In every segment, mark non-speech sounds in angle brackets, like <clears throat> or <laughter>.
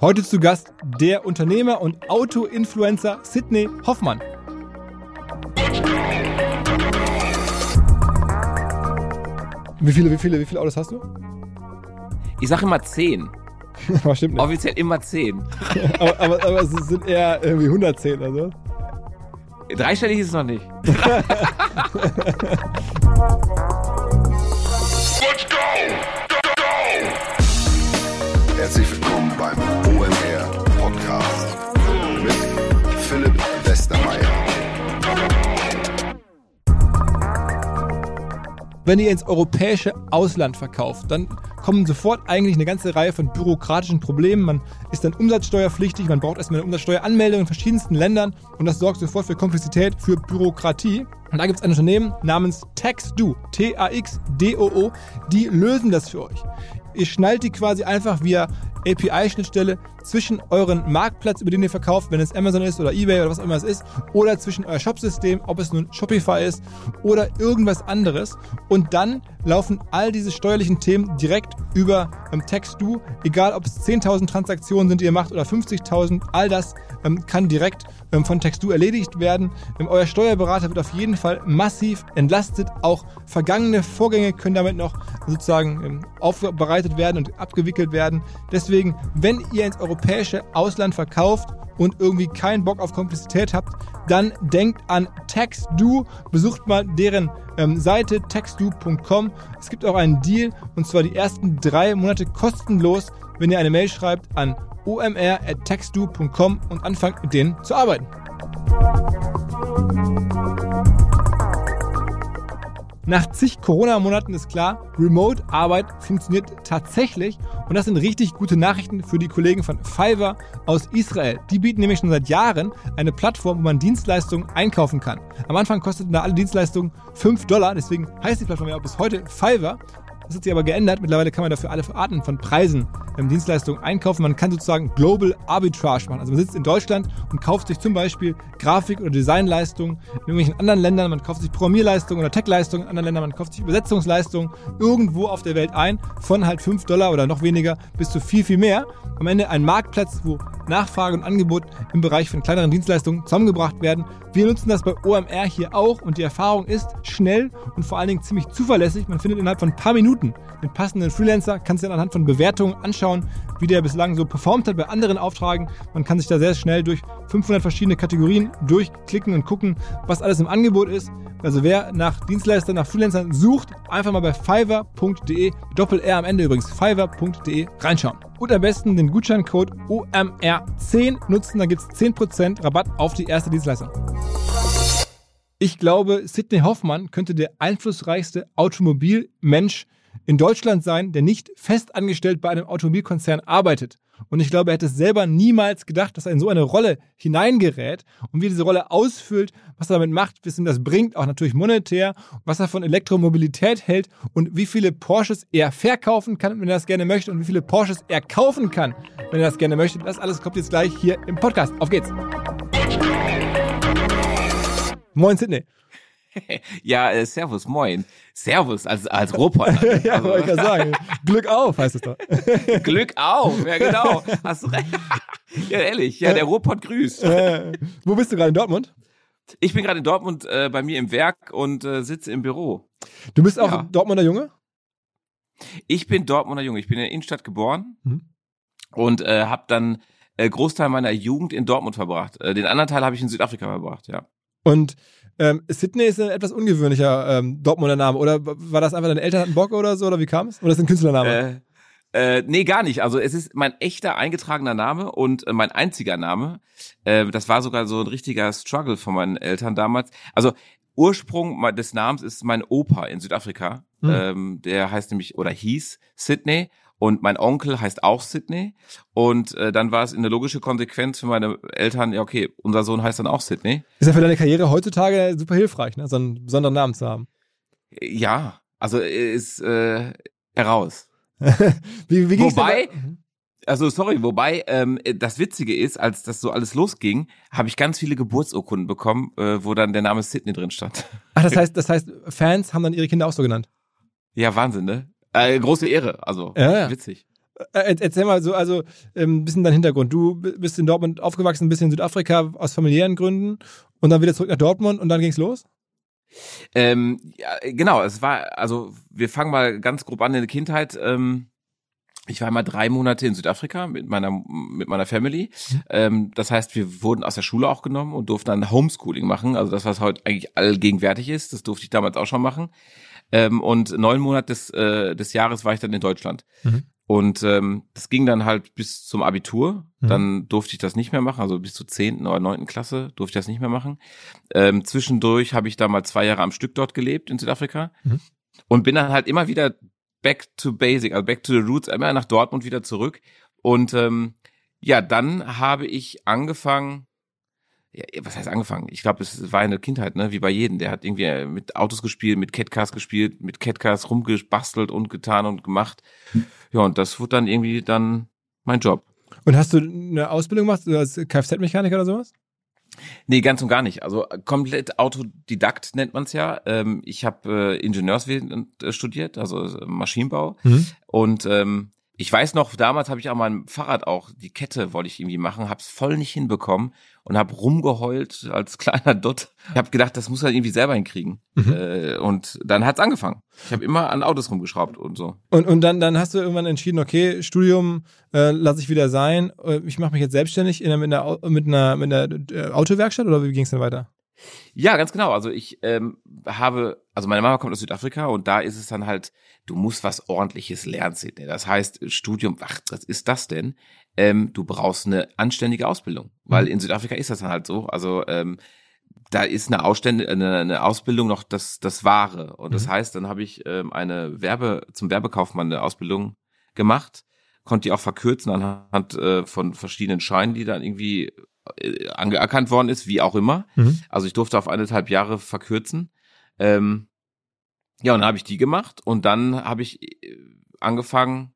Heute zu Gast der Unternehmer und Auto-Influencer Sidney Hoffmann. Wie viele, wie viele, wie viele Autos hast du? Ich sag immer 10. <laughs> Aber stimmt nicht. Offiziell immer 10. <laughs> aber, aber, aber es sind eher irgendwie 110 oder so. Dreistellig ist es noch nicht. <laughs> Wenn ihr ins europäische Ausland verkauft, dann kommen sofort eigentlich eine ganze Reihe von bürokratischen Problemen. Man ist dann umsatzsteuerpflichtig, man braucht erstmal eine Umsatzsteueranmeldung in verschiedensten Ländern und das sorgt sofort für Komplexität, für Bürokratie. Und da gibt es ein Unternehmen namens TaxDo, T-A-X-D-O-O, die lösen das für euch. Ihr schnallt die quasi einfach via API-Schnittstelle zwischen euren Marktplatz, über den ihr verkauft, wenn es Amazon ist oder eBay oder was auch immer es ist, oder zwischen euer Shopsystem, ob es nun Shopify ist oder irgendwas anderes. Und dann laufen all diese steuerlichen Themen direkt über ähm, TextDo, egal ob es 10.000 Transaktionen sind, die ihr macht oder 50.000, all das ähm, kann direkt ähm, von TextDo erledigt werden. Ähm, euer Steuerberater wird auf jeden Fall massiv entlastet. Auch vergangene Vorgänge können damit noch sozusagen ähm, aufbereitet werden und abgewickelt werden. Deswegen, wenn ihr ins europäische Ausland verkauft und irgendwie keinen Bock auf Komplexität habt, dann denkt an TaxDo. Besucht mal deren ähm, Seite taxdo.com. Es gibt auch einen Deal und zwar die ersten drei Monate kostenlos, wenn ihr eine Mail schreibt an omr.taxdo.com und anfangt mit denen zu arbeiten. Nach zig Corona-Monaten ist klar, Remote-Arbeit funktioniert tatsächlich und das sind richtig gute Nachrichten für die Kollegen von Fiverr aus Israel. Die bieten nämlich schon seit Jahren eine Plattform, wo man Dienstleistungen einkaufen kann. Am Anfang kosteten da alle Dienstleistungen 5 Dollar, deswegen heißt die Plattform ja auch bis heute Fiverr. Das hat sich aber geändert. Mittlerweile kann man dafür alle Arten von Preisen ähm, Dienstleistungen einkaufen. Man kann sozusagen Global Arbitrage machen. Also man sitzt in Deutschland und kauft sich zum Beispiel Grafik- oder Designleistungen in irgendwelchen anderen Ländern. Man kauft sich Programmierleistungen oder Tech-Leistungen in anderen Ländern. Man kauft sich Übersetzungsleistungen irgendwo auf der Welt ein. Von halt 5 Dollar oder noch weniger bis zu viel, viel mehr. Am Ende ein Marktplatz, wo Nachfrage und Angebot im Bereich von kleineren Dienstleistungen zusammengebracht werden. Wir nutzen das bei OMR hier auch und die Erfahrung ist schnell und vor allen Dingen ziemlich zuverlässig. Man findet innerhalb von ein paar Minuten den passenden Freelancer, kann sich dann anhand von Bewertungen anschauen, wie der bislang so performt hat bei anderen Aufträgen. Man kann sich da sehr schnell durch 500 verschiedene Kategorien durchklicken und gucken, was alles im Angebot ist. Also wer nach Dienstleistern, nach Freelancern sucht, einfach mal bei fiverr.de, Doppel R am Ende übrigens, fiverr.de reinschauen. Und am besten den Gutscheincode OMR10 nutzen, dann gibt es 10% Rabatt auf die erste Dienstleistung. Ich glaube, Sidney Hoffmann könnte der einflussreichste Automobilmensch in Deutschland sein, der nicht fest angestellt bei einem Automobilkonzern arbeitet. Und ich glaube, er hätte es selber niemals gedacht, dass er in so eine Rolle hineingerät und wie diese Rolle ausfüllt, was er damit macht, was ihm das bringt, auch natürlich monetär, was er von Elektromobilität hält und wie viele Porsches er verkaufen kann, wenn er das gerne möchte und wie viele Porsches er kaufen kann, wenn er das gerne möchte. Das alles kommt jetzt gleich hier im Podcast. Auf geht's! Moin Sydney. <laughs> ja, äh, Servus, moin. Servus als, als Roboter. <laughs> ja, also, wollte ich ja sagen. <laughs> Glück auf, heißt es doch. Glück auf, ja genau. Hast du recht. ja, ehrlich, ja, der Robot grüßt. Äh, wo bist du gerade in Dortmund? Ich bin gerade in Dortmund äh, bei mir im Werk und äh, sitze im Büro. Du bist auch Ja. Dortmunder Junge? Ich bin Dortmunder Junge. Ich bin in der Innenstadt geboren mhm. und äh, habe dann äh, Großteil meiner Jugend in Dortmund verbracht. Äh, den anderen Teil habe ich in Südafrika verbracht, ja. Und ähm, Sydney ist ein etwas ungewöhnlicher ähm, Dortmunder Name. Oder war das einfach deine Eltern hatten Bock oder so? Oder wie kam es? Oder ist das ein Künstlername? Äh, äh, nee, gar nicht. Also es ist mein echter eingetragener Name und äh, mein einziger Name. Äh, das war sogar so ein richtiger Struggle von meinen Eltern damals. Also Ursprung des Namens ist mein Opa in Südafrika. Hm. Ähm, der heißt nämlich oder hieß Sydney und mein Onkel heißt auch Sydney. Und äh, dann war es eine logische Konsequenz für meine Eltern, ja okay, unser Sohn heißt dann auch Sydney. Ist ja für deine Karriere heutzutage super hilfreich, ne? so einen besonderen Namen zu haben. Ja, also ist äh, heraus. <laughs> wie, wie Wobei, da? also sorry, wobei ähm, das Witzige ist, als das so alles losging, habe ich ganz viele Geburtsurkunden bekommen, äh, wo dann der Name Sydney drin stand. Ach, das <laughs> heißt, das heißt, Fans haben dann ihre Kinder auch so genannt. Ja, Wahnsinn, ne? Äh, große Ehre, also Ja, witzig. Äh, erzähl mal so, also ein ähm, bisschen dein Hintergrund. Du bist in Dortmund aufgewachsen, ein bisschen in Südafrika aus familiären Gründen und dann wieder zurück nach Dortmund und dann ging's los? Ähm, ja, genau, es war, also wir fangen mal ganz grob an in der Kindheit. Ähm, ich war mal drei Monate in Südafrika mit meiner mit meiner Family. Ähm, das heißt, wir wurden aus der Schule auch genommen und durften dann Homeschooling machen. Also das, was heute eigentlich allgegenwärtig ist, das durfte ich damals auch schon machen. Ähm, und neun Monate des, äh, des Jahres war ich dann in Deutschland. Mhm. Und ähm, das ging dann halt bis zum Abitur. Mhm. Dann durfte ich das nicht mehr machen, also bis zur zehnten oder neunten Klasse durfte ich das nicht mehr machen. Ähm, zwischendurch habe ich da mal zwei Jahre am Stück dort gelebt in Südafrika mhm. und bin dann halt immer wieder back to basic, also back to the roots, immer nach Dortmund wieder zurück. Und ähm, ja, dann habe ich angefangen, ja, was heißt angefangen? Ich glaube, es war eine Kindheit, ne, wie bei jedem. Der hat irgendwie mit Autos gespielt, mit Catcars gespielt, mit Catcars rumgebastelt und getan und gemacht. Ja, und das wurde dann irgendwie dann mein Job. Und hast du eine Ausbildung gemacht als Kfz-Mechaniker oder sowas? Nee, ganz und gar nicht. Also komplett Autodidakt nennt man es ja. Ähm, ich habe äh, Ingenieurswesen äh, studiert, also äh, Maschinenbau. Mhm. Und ähm, ich weiß noch, damals habe ich an meinem Fahrrad auch die Kette wollte ich irgendwie machen, habe es voll nicht hinbekommen und habe rumgeheult als kleiner Dutt. Ich habe gedacht, das muss er irgendwie selber hinkriegen. Mhm. Äh, und dann hat's angefangen. Ich habe immer an Autos rumgeschraubt und so. Und, und dann, dann hast du irgendwann entschieden, okay, Studium äh, lasse ich wieder sein. Äh, ich mache mich jetzt selbstständig in, mit, einer, mit, einer, mit einer äh, Autowerkstatt oder wie ging es denn weiter? Ja, ganz genau. Also ich ähm, habe, also meine Mama kommt aus Südafrika und da ist es dann halt, du musst was ordentliches lernen, Sidney. Das heißt, Studium, ach, was ist das denn? Ähm, du brauchst eine anständige Ausbildung, weil mhm. in Südafrika ist das dann halt so. Also ähm, da ist eine, Ausstände, eine, eine Ausbildung noch das, das Wahre. Und das mhm. heißt, dann habe ich ähm, eine Werbe, zum Werbekaufmann eine Ausbildung gemacht, konnte die auch verkürzen anhand äh, von verschiedenen Scheinen, die dann irgendwie äh, angeerkannt worden ist, wie auch immer. Mhm. Also ich durfte auf eineinhalb Jahre verkürzen. Ähm, ja, und dann habe ich die gemacht und dann habe ich äh, angefangen,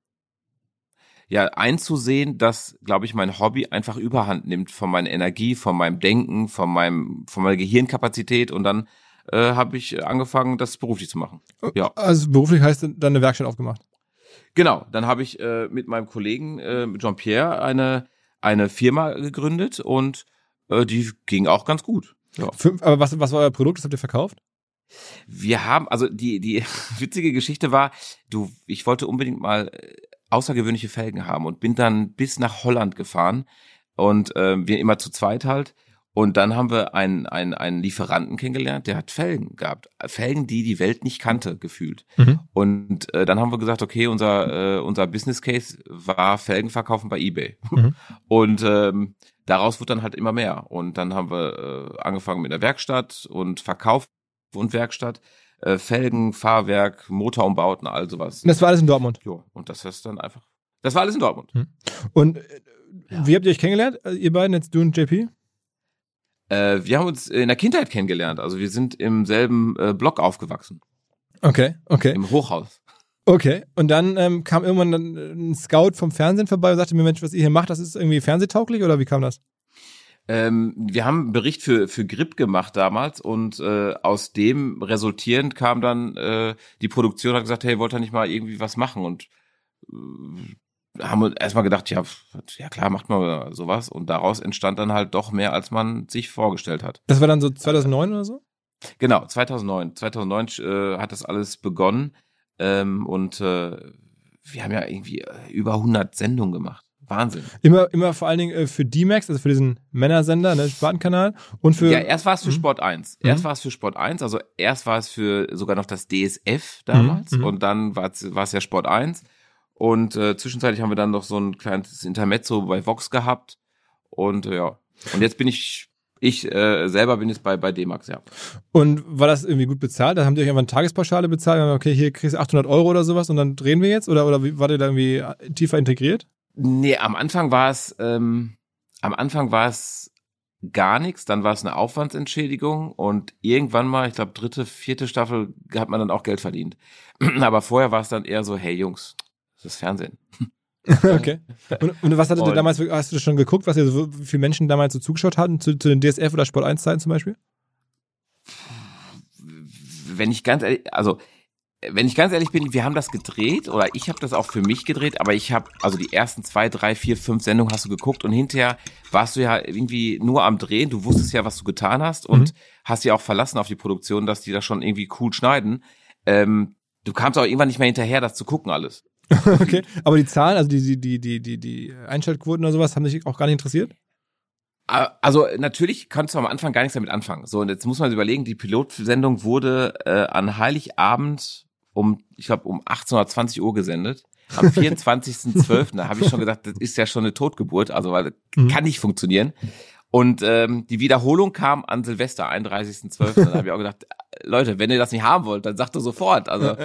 ja, einzusehen, dass, glaube ich, mein Hobby einfach überhand nimmt von meiner Energie, von meinem Denken, von meinem, von meiner Gehirnkapazität und dann äh, habe ich angefangen, das beruflich zu machen. Ja. Also beruflich heißt dann eine Werkstatt aufgemacht. Genau, dann habe ich äh, mit meinem Kollegen äh, Jean-Pierre eine eine Firma gegründet und äh, die ging auch ganz gut. Ja. Fünf, aber was, was war euer Produkt? Das habt ihr verkauft? Wir haben, also die, die <laughs> witzige Geschichte war, du, ich wollte unbedingt mal äh, außergewöhnliche Felgen haben und bin dann bis nach Holland gefahren und äh, wir immer zu zweit halt und dann haben wir einen, einen, einen Lieferanten kennengelernt, der hat Felgen gehabt. Felgen, die die Welt nicht kannte, gefühlt. Mhm. Und äh, dann haben wir gesagt, okay, unser, äh, unser Business Case war Felgen verkaufen bei eBay. Mhm. <laughs> Und ähm, daraus wurde dann halt immer mehr. Und dann haben wir äh, angefangen mit der Werkstatt und Verkauf und Werkstatt. Äh, Felgen, Fahrwerk, Motorumbauten, all sowas. Und das war alles in Dortmund? Ja, und das ist dann einfach, das war alles in Dortmund. Mhm. Und äh, wie habt ihr euch kennengelernt, ihr beiden, jetzt du und JP? Äh, wir haben uns in der Kindheit kennengelernt. Also wir sind im selben äh, Block aufgewachsen. Okay, okay. Im Hochhaus. Okay, und dann ähm, kam irgendwann ein Scout vom Fernsehen vorbei und sagte mir, Mensch, was ihr hier macht, das ist irgendwie fernsehtauglich oder wie kam das? Ähm, wir haben einen Bericht für, für Grip gemacht damals und äh, aus dem resultierend kam dann äh, die Produktion und hat gesagt, hey, wollt ihr nicht mal irgendwie was machen? Und äh, haben wir erstmal gedacht, ja, ja klar, macht man sowas. Und daraus entstand dann halt doch mehr, als man sich vorgestellt hat. Das war dann so 2009 oder so? Genau, 2009. 2009 äh, hat das alles begonnen. Ähm, und äh, wir haben ja irgendwie äh, über 100 Sendungen gemacht. Wahnsinn. Immer, immer vor allen Dingen äh, für D-Max, also für diesen Männersender, ne, Spartenkanal. Und für. Ja, erst war es für mhm. Sport 1. Erst mhm. war es für Sport 1, also erst war es für sogar noch das DSF damals. Mhm. Und dann war es ja Sport 1. Und äh, zwischenzeitlich haben wir dann noch so ein kleines Intermezzo bei Vox gehabt. Und äh, ja. Und jetzt bin ich, ich äh, selber bin jetzt bei, bei D-Max, ja. Und war das irgendwie gut bezahlt? Da haben die euch einfach eine Tagespauschale bezahlt? Okay, hier kriegst du 800 Euro oder sowas und dann drehen wir jetzt? Oder, oder war der da irgendwie tiefer integriert? Nee, am Anfang war es, ähm, am Anfang war es gar nichts, dann war es eine Aufwandsentschädigung und irgendwann mal, ich glaube dritte, vierte Staffel, hat man dann auch Geld verdient. <clears throat> Aber vorher war es dann eher so, hey Jungs, das Fernsehen. <laughs> okay. Und, und was hattet ihr damals, hast du schon geguckt, was ihr so, viele Menschen damals so zugeschaut hatten, zu, zu den DSF oder Sport 1 Zeiten zum Beispiel? Wenn ich ganz ehrlich, also wenn ich ganz ehrlich bin, wir haben das gedreht oder ich habe das auch für mich gedreht, aber ich habe, also die ersten zwei, drei, vier, fünf Sendungen hast du geguckt und hinterher warst du ja irgendwie nur am Drehen, du wusstest ja, was du getan hast und mhm. hast ja auch verlassen auf die Produktion, dass die das schon irgendwie cool schneiden. Ähm, du kamst auch irgendwann nicht mehr hinterher, das zu gucken alles. <laughs> okay, aber die Zahlen, also die, die, die, die, die Einschaltquoten oder sowas, haben dich auch gar nicht interessiert? Also natürlich kannst du am Anfang gar nichts damit anfangen. So, und jetzt muss man sich überlegen, die Pilotsendung wurde äh, an Heiligabend um, ich glaube, um 18 oder 20 Uhr gesendet. Am <laughs> 24.12. da habe ich schon gedacht, das ist ja schon eine Totgeburt, also weil mhm. kann nicht funktionieren. Und ähm, die Wiederholung kam an Silvester, 31.12. Da habe ich auch gedacht, Leute, wenn ihr das nicht haben wollt, dann sagt ihr sofort. Also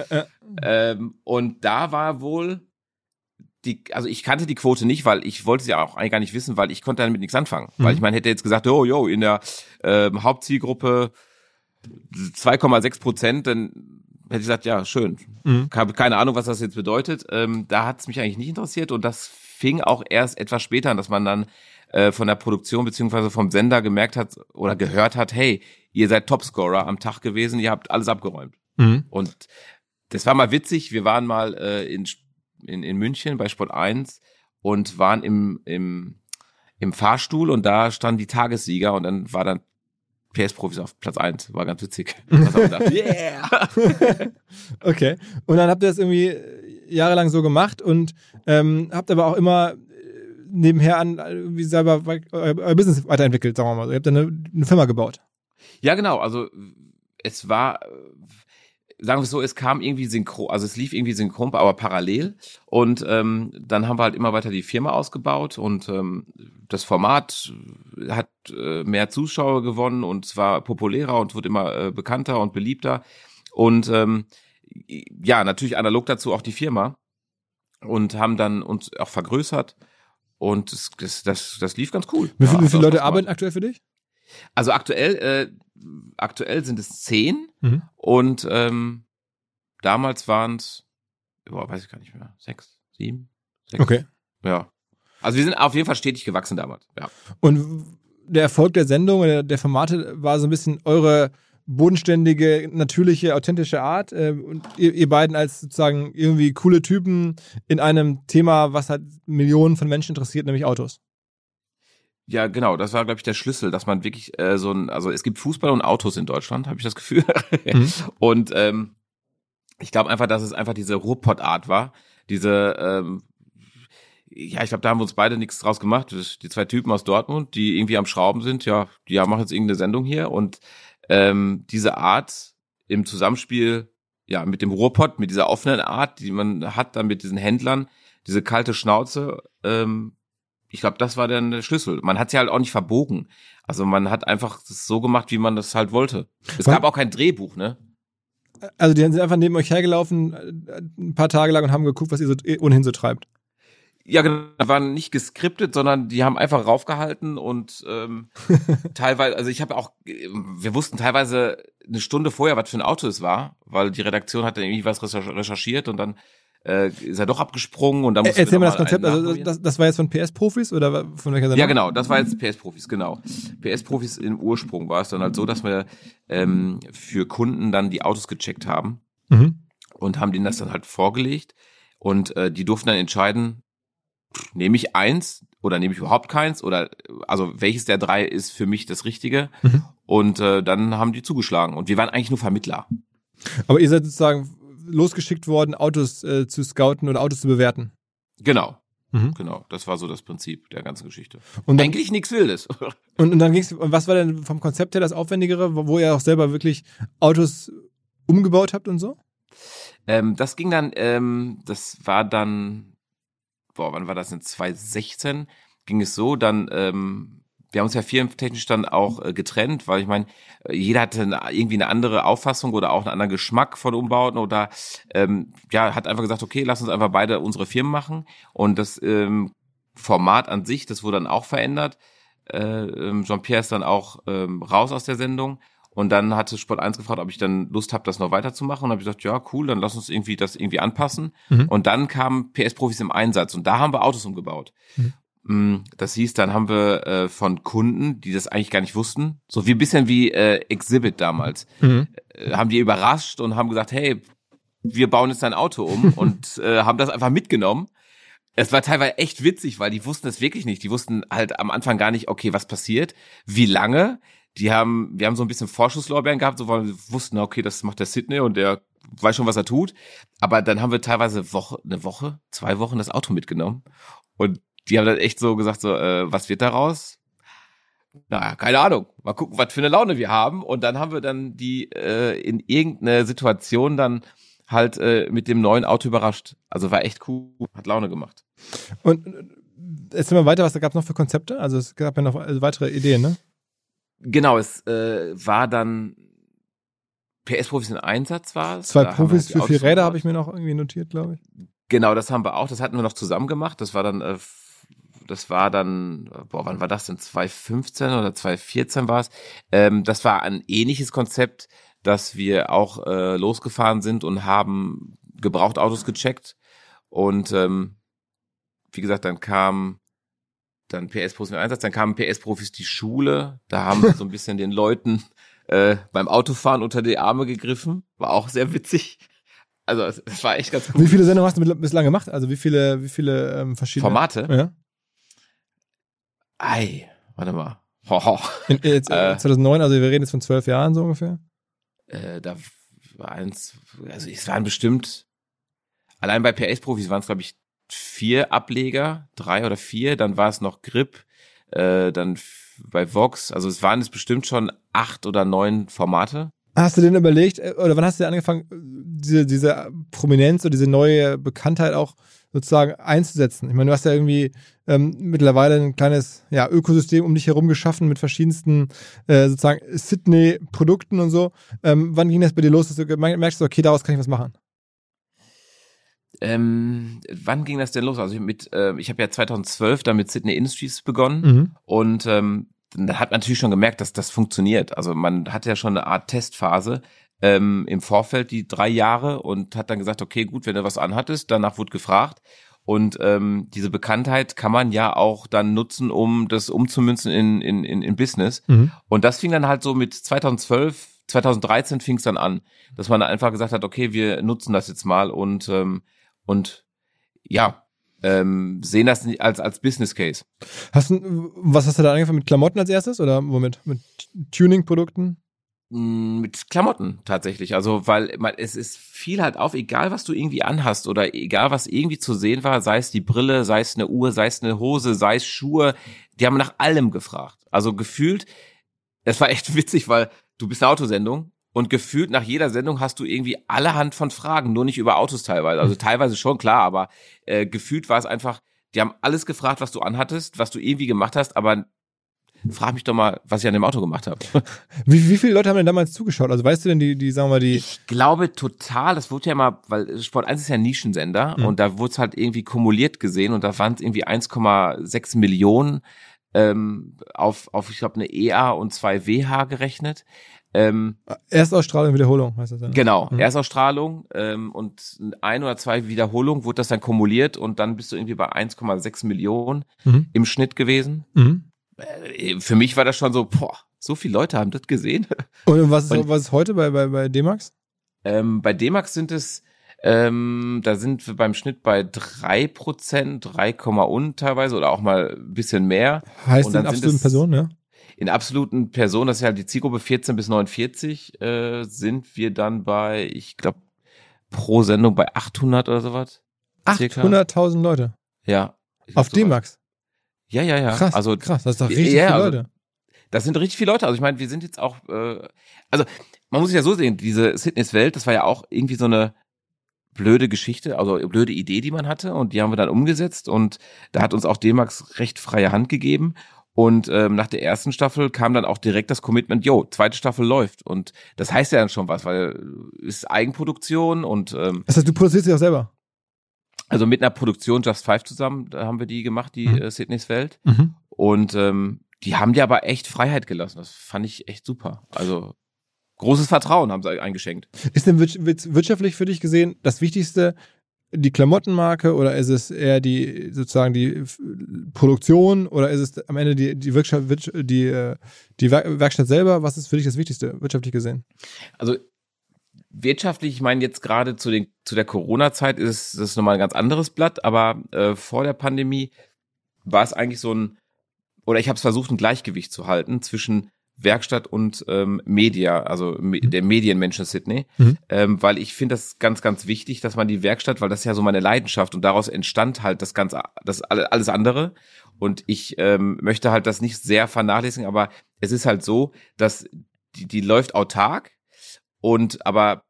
ähm, und da war wohl die, also ich kannte die Quote nicht, weil ich wollte sie auch eigentlich gar nicht wissen, weil ich konnte damit nichts anfangen. Mhm. Weil ich meine, hätte jetzt gesagt, oh, yo, in der ähm, Hauptzielgruppe 2,6 Prozent, dann hätte ich gesagt, ja, schön. Mhm. Habe keine Ahnung, was das jetzt bedeutet. Ähm, da hat es mich eigentlich nicht interessiert und das fing auch erst etwas später an, dass man dann äh, von der Produktion beziehungsweise vom Sender gemerkt hat oder gehört hat, hey, ihr seid Topscorer am Tag gewesen, ihr habt alles abgeräumt. Mhm. Und das war mal witzig. Wir waren mal äh, in, in, in München bei Sport 1 und waren im, im, im Fahrstuhl und da standen die Tagessieger und dann war dann PS-Profis auf Platz 1. War ganz witzig. <laughs> Yeah! <laughs> okay. Und dann habt ihr das irgendwie jahrelang so gemacht und ähm, habt aber auch immer äh, nebenher an wie selber euer, euer Business weiterentwickelt, sagen wir mal. Ihr habt eine, eine Firma gebaut. Ja, genau. Also es war sagen wir so, es kam irgendwie synchron, also es lief irgendwie synchron, aber parallel. Und ähm, dann haben wir halt immer weiter die Firma ausgebaut und ähm, das Format hat äh, mehr Zuschauer gewonnen und es war populärer und wird immer äh, bekannter und beliebter. Und ähm, ja, natürlich analog dazu auch die Firma und haben dann uns auch vergrößert. Und das, das, das, das lief ganz cool. Wie, viel, ja, wie viele Leute arbeiten aktuell für dich? Also aktuell, äh, aktuell sind es zehn mhm. und ähm, damals waren es, weiß ich gar nicht mehr, sechs, sieben, sechs. Okay. Ja. Also wir sind auf jeden Fall stetig gewachsen damals, ja. Und der Erfolg der Sendung oder der Formate war so ein bisschen eure bodenständige, natürliche, authentische Art. Äh, und ihr, ihr beiden als sozusagen irgendwie coole Typen in einem Thema, was halt Millionen von Menschen interessiert, nämlich Autos. Ja, genau, das war, glaube ich, der Schlüssel, dass man wirklich äh, so ein, also es gibt Fußball und Autos in Deutschland, habe ich das Gefühl. <laughs> Mhm. Und ähm, ich glaube einfach, dass es einfach diese Ruhrpott-Art war. Diese, ähm, ja, ich glaube, da haben wir uns beide nichts draus gemacht. Die zwei Typen aus Dortmund, die irgendwie am Schrauben sind, ja, die machen jetzt irgendeine Sendung hier. Und ähm, diese Art im Zusammenspiel, ja, mit dem Ruhrpott, mit dieser offenen Art, die man hat, dann mit diesen Händlern, diese kalte Schnauze, ähm, ich glaube, das war dann der Schlüssel. Man hat sie halt auch nicht verbogen. Also man hat einfach das so gemacht, wie man das halt wollte. Es Was? gab auch kein Drehbuch, ne? Also die sind einfach neben euch hergelaufen äh, ein paar Tage lang und haben geguckt, was ihr so eh ohnehin so treibt. Ja, genau, waren nicht geskriptet, sondern die haben einfach raufgehalten und ähm, <laughs> teilweise, also ich habe auch, wir wussten teilweise eine Stunde vorher, was für ein Auto es war, weil die Redaktion hat dann irgendwie was recherchiert und dann äh, ist er doch abgesprungen und dann muss Erzähl mal das Konzept, also das, das war jetzt von PS-Profis oder von welcher Seite? Ja, genau, das war jetzt PS-Profis, genau. PS-Profis im Ursprung war es dann halt so, dass wir ähm, für Kunden dann die Autos gecheckt haben mhm. und haben denen das dann halt vorgelegt und äh, die durften dann entscheiden, nehme ich eins oder nehme ich überhaupt keins oder also welches der drei ist für mich das Richtige mhm. und äh, dann haben die zugeschlagen und wir waren eigentlich nur Vermittler. Aber ihr seid sozusagen losgeschickt worden, Autos äh, zu scouten oder Autos zu bewerten. Genau. Mhm. Genau, das war so das Prinzip der ganzen Geschichte. Und dann, Eigentlich nichts Wildes. <laughs> Und, und dann ging's, und was war denn vom Konzept her das Aufwendigere, wo ihr auch selber wirklich Autos umgebaut habt und so? Ähm, das ging dann, ähm, das war dann, boah, wann war das in 2016? Ging es so, dann ähm, wir haben uns ja firmentechnisch dann auch äh, getrennt, weil ich meine, äh, jeder hatte eine, irgendwie eine andere Auffassung oder auch einen anderen Geschmack von Umbauten oder ähm, ja, hat einfach gesagt, okay, lass uns einfach beide unsere Firmen machen. Und das ähm, Format an sich, das wurde dann auch verändert. Äh, ähm, Jean-Pierre ist dann auch ähm, raus aus der Sendung. Und dann hatte Sport 1 gefragt, ob ich dann Lust habe, das noch weiterzumachen. Und habe ich gesagt, ja, cool, dann lass uns irgendwie das irgendwie anpassen. Mhm. Und dann kamen PS-Profis im Einsatz und da haben wir Autos umgebaut. Mhm. Mm, das hieß, dann haben wir äh, von Kunden, die das eigentlich gar nicht wussten, so wie ein bisschen wie äh, Exhibit damals, mhm. äh, haben die überrascht und haben gesagt, hey, wir bauen jetzt ein Auto um <laughs> und äh, haben das einfach mitgenommen. Es war teilweise echt witzig, weil die wussten es wirklich nicht. Die wussten halt am Anfang gar nicht, okay, was passiert, wie lange. Die haben, wir haben so ein bisschen Vorschusslorbeeren gehabt, so weil wir wussten, okay, das macht der Sydney und der weiß schon, was er tut. Aber dann haben wir teilweise Woche, eine Woche, zwei Wochen das Auto mitgenommen. Und die haben dann echt so gesagt, so, äh, was wird daraus? Naja, keine Ahnung. Mal gucken, was für eine Laune wir haben. Und dann haben wir dann die äh, in irgendeine Situation dann halt äh, mit dem neuen Auto überrascht. Also war echt cool, hat Laune gemacht. Und äh, jetzt sind wir weiter, was gab es noch für Konzepte? Also es gab ja noch also weitere Ideen, ne? Genau, es äh, war dann PS-Profis in Einsatz war es. Zwei Da Profis für vier Räder habe ich mir noch irgendwie notiert, glaube ich. Genau, das haben wir auch. Das hatten wir noch zusammen gemacht. Das war dann, äh, das war dann, boah, wann war das denn? 2015 oder 2014 war es. Ähm, das war ein ähnliches Konzept, dass wir auch äh, losgefahren sind und haben Gebrauchtautos gecheckt. Und ähm, wie gesagt, dann kam dann PS-Profis im Einsatz, dann kamen PS-Profis die Schule. Da haben wir so ein bisschen den Leuten äh, beim Autofahren unter die Arme gegriffen. War auch sehr witzig. Also es, war echt ganz cool. Wie viele Sendungen hast du mit- bislang gemacht? Also wie viele, wie viele ähm, verschiedene Formate? Ja. Ei, warte mal. <laughs> Hoho. In, jetzt, äh, Äh. 2009, also wir reden jetzt von zwölf Jahren so ungefähr. Äh, da war eins, also es waren bestimmt, allein bei PS-Profis waren es, glaube ich, vier Ableger, drei oder vier, dann war es noch Grip, äh, dann bei Vox, also es waren es bestimmt schon acht oder neun Formate. Hast du denn überlegt, äh, oder wann hast du denn angefangen, äh, diese, diese Prominenz oder diese neue Bekanntheit auch sozusagen einzusetzen? Ich meine, du hast ja irgendwie ähm, mittlerweile ein kleines ja, Ökosystem um dich herum geschaffen mit verschiedensten äh, sozusagen Sydney-Produkten und so. Ähm, wann ging das bei dir los, dass du merkst, okay, daraus kann ich was machen? Ähm, wann ging das denn los? Also mit, äh, ich habe ja 2012 dann mit Sydney Industries begonnen. Mhm. Und ähm, dann hat man natürlich schon gemerkt, dass das funktioniert. Also man hatte ja schon eine Art Testphase ähm, im Vorfeld, die drei Jahre, und hat dann gesagt, okay, gut, wenn du was anhattest, danach wurde gefragt. Und ähm, diese Bekanntheit kann man ja auch dann nutzen, um das umzumünzen in, in, in, in Business. Mhm. Und das fing dann halt so mit 2012, 2013 fing es dann an, dass man einfach gesagt hat, okay, wir nutzen das jetzt mal und ähm, und ja, ähm, sehen das als als Business Case. Hast du, was hast du da angefangen mit Klamotten als erstes oder womit? Mit Tuning-Produkten? Mm, Mit Klamotten tatsächlich. Also, weil man, es ist viel halt auf, egal was du irgendwie anhast oder egal was irgendwie zu sehen war, sei es die Brille, sei es eine Uhr, sei es eine Hose, sei es Schuhe, die haben nach allem gefragt. Also gefühlt, es war echt <laughs> witzig, weil du bist eine Autosendung und gefühlt nach jeder Sendung hast du irgendwie allerhand von Fragen, nur nicht über Autos teilweise. Also teilweise schon klar, aber äh, gefühlt war es einfach, die haben alles gefragt, was du anhattest, was du irgendwie gemacht hast, aber frag mich doch mal, was ich an dem Auto gemacht habe. <laughs> Wie, wie viele Leute haben denn damals zugeschaut? Also weißt du denn, die, die sagen wir mal, die. Ich glaube total, das wurde ja mal, weil Sport 1 ist ja ein Nischensender Mhm. und da wurde es halt irgendwie kumuliert gesehen und da waren es irgendwie 1,6 Millionen ähm, auf, auf, ich glaube, eine EA und zwei WH gerechnet. Ähm, Erstausstrahlung, Wiederholung heißt das dann. genau, Mhm. Erstausstrahlung ähm, und ein oder zwei Wiederholungen wurde das dann kumuliert und dann bist du irgendwie bei 1,6 Millionen Mhm. im Schnitt gewesen. Mhm. Äh, Für mich war das schon so, boah, so viele Leute haben das gesehen. Und was ist, Und- was ist heute bei, bei, bei D-Max? Ähm, bei D-Max sind es, ähm, da sind wir beim Schnitt bei drei Prozent, 3, und teilweise oder auch mal ein bisschen mehr. Heißt Und in dann sind absoluten Personen, ja? In absoluten Personen, das ist ja die Zielgruppe 14 bis 49, äh, sind wir dann bei, ich glaube, pro Sendung bei 800 oder sowas. Circa. 800.000 Leute. Ja. Auf. D-Max. Ja, ja, ja. Krass, also krass. Das ist doch richtig Ja, viele also- Leute. das sind richtig viele Leute. Also ich meine, wir sind jetzt auch, äh, also man muss es ja so sehen, diese Fitnesswelt, das war ja auch irgendwie so eine blöde Geschichte, also blöde Idee, die man hatte und die haben wir dann umgesetzt und da hat uns auch D-Max recht freie Hand gegeben und ähm, nach der ersten Staffel kam dann auch direkt das Commitment, yo, zweite Staffel läuft und das heißt ja dann schon was, weil ist Eigenproduktion und ähm, Das heißt, du produzierst dich auch selber. also mit einer Produktion Just Five zusammen, da haben wir die gemacht, die Mhm. äh, Sydneys Welt Mhm. und ähm, die haben dir aber echt Freiheit gelassen. Das fand ich echt super. Also großes Vertrauen haben sie eingeschenkt. Ist denn wirts- wirts- wirtschaftlich für dich gesehen das Wichtigste die Klamottenmarke oder ist es eher die sozusagen die Produktion oder ist es am Ende die die Werkstatt, Wirtsch- die, äh, die Wer- Werkstatt selber? Was ist für dich das Wichtigste wirtschaftlich gesehen? Also wirtschaftlich, ich meine jetzt gerade zu den zu der Corona-Zeit ist das nochmal ein ganz anderes Blatt, aber äh, vor der Pandemie war es eigentlich so ein oder ich habe es versucht, ein Gleichgewicht zu halten zwischen Werkstatt und ähm, Media, also me der Medienmensch in Sydney, mhm. ähm, weil ich finde das ganz, ganz wichtig, dass man die Werkstatt, weil das ist ja so meine Leidenschaft und daraus entstand halt das ganze, das alles andere und ich ähm, möchte halt das nicht sehr vernachlässigen, aber es ist halt so, dass die, die läuft autark und aber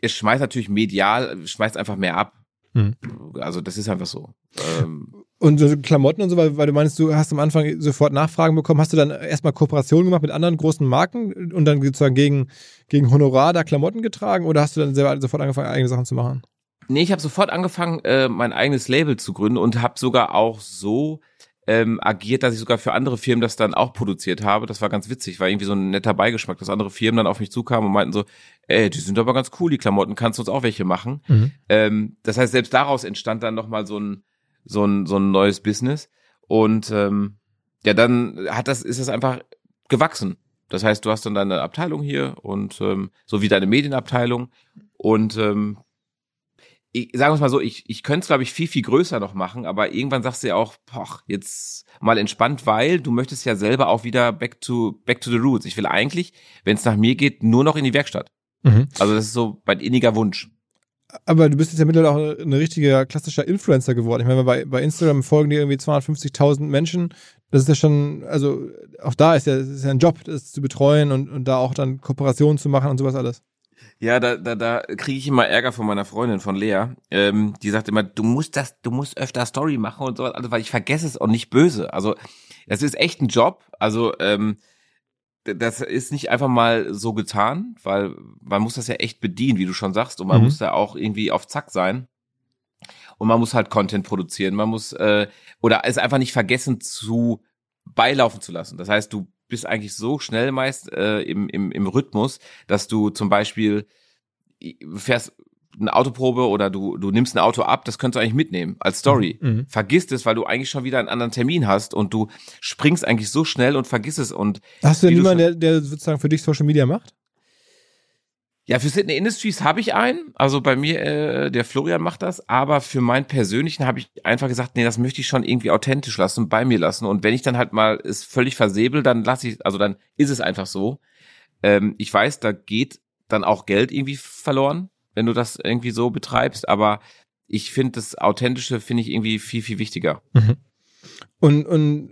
es schmeißt natürlich medial, schmeißt einfach mehr ab. Mhm. Also das ist einfach so. Ähm, und so Klamotten und so, weil, weil, du meinst, du hast am Anfang sofort Nachfragen bekommen. Hast du dann erstmal Kooperationen gemacht mit anderen großen Marken und dann sozusagen gegen, gegen Honorar da Klamotten getragen oder hast du dann selber sofort angefangen, eigene Sachen zu machen? Nee, ich habe sofort angefangen, äh, mein eigenes Label zu gründen und habe sogar auch so ähm, agiert, dass ich sogar für andere Firmen das dann auch produziert habe. Das war ganz witzig, war irgendwie so ein netter Beigeschmack, dass andere Firmen dann auf mich zukamen und meinten so, ey, die sind aber ganz cool, die Klamotten, kannst du uns auch welche machen? Mhm. Ähm, das heißt, selbst daraus entstand dann nochmal so ein so ein, so ein neues Business. Und ähm, ja, dann hat das, ist das einfach gewachsen. Das heißt, du hast dann deine Abteilung hier und ähm, so wie deine Medienabteilung. Und ähm, ich, sagen wir es mal so, ich, ich könnte es, glaube ich, viel, viel größer noch machen, aber irgendwann sagst du ja auch, poch, jetzt mal entspannt, weil du möchtest ja selber auch wieder back to, back to the roots. Ich will eigentlich, wenn es nach mir geht, nur noch in die Werkstatt. Mhm. Also das ist so mein inniger Wunsch aber du bist jetzt ja mittlerweile auch ein richtiger klassischer Influencer geworden. Ich meine, bei, bei Instagram folgen dir irgendwie 250.000 Menschen. Das ist ja schon, also auch da ist ja, ist ja ein Job, das zu betreuen und, und da auch dann Kooperationen zu machen und sowas alles. Ja, da, da, da kriege ich immer Ärger von meiner Freundin, von Lea. Ähm, die sagt immer, du musst das, du musst öfter Story machen und sowas, also, weil ich vergesse es auch nicht böse. Also, das ist echt ein Job. Also, ähm, das ist nicht einfach mal so getan, weil man muss das ja echt bedienen, wie du schon sagst, und man mhm. muss da auch irgendwie auf Zack sein. Und man muss halt Content produzieren, man muss äh, oder es einfach nicht vergessen zu beilaufen zu lassen. Das heißt, du bist eigentlich so schnell meist äh, im, im, im Rhythmus, dass du zum Beispiel fährst eine Autoprobe oder du, du nimmst ein Auto ab, das könntest du eigentlich mitnehmen als Story. Mhm. mhm. Vergisst es, weil du eigentlich schon wieder einen anderen Termin hast und du springst eigentlich so schnell und vergiss es. Und hast du denn jemanden, der, der sozusagen für dich Social Media macht? Ja, für Sydney Industries habe ich einen. Also bei mir, äh, der Florian macht das. Aber für meinen persönlichen habe ich einfach gesagt, nee, das möchte ich schon irgendwie authentisch lassen, bei mir lassen. Und wenn ich dann halt mal es völlig versäbel, dann lasse ich, also dann ist es einfach so. Ähm, ich weiß, da geht dann auch Geld irgendwie verloren wenn du das irgendwie so betreibst, aber ich finde das Authentische finde ich irgendwie viel, viel wichtiger. Mhm. Und, und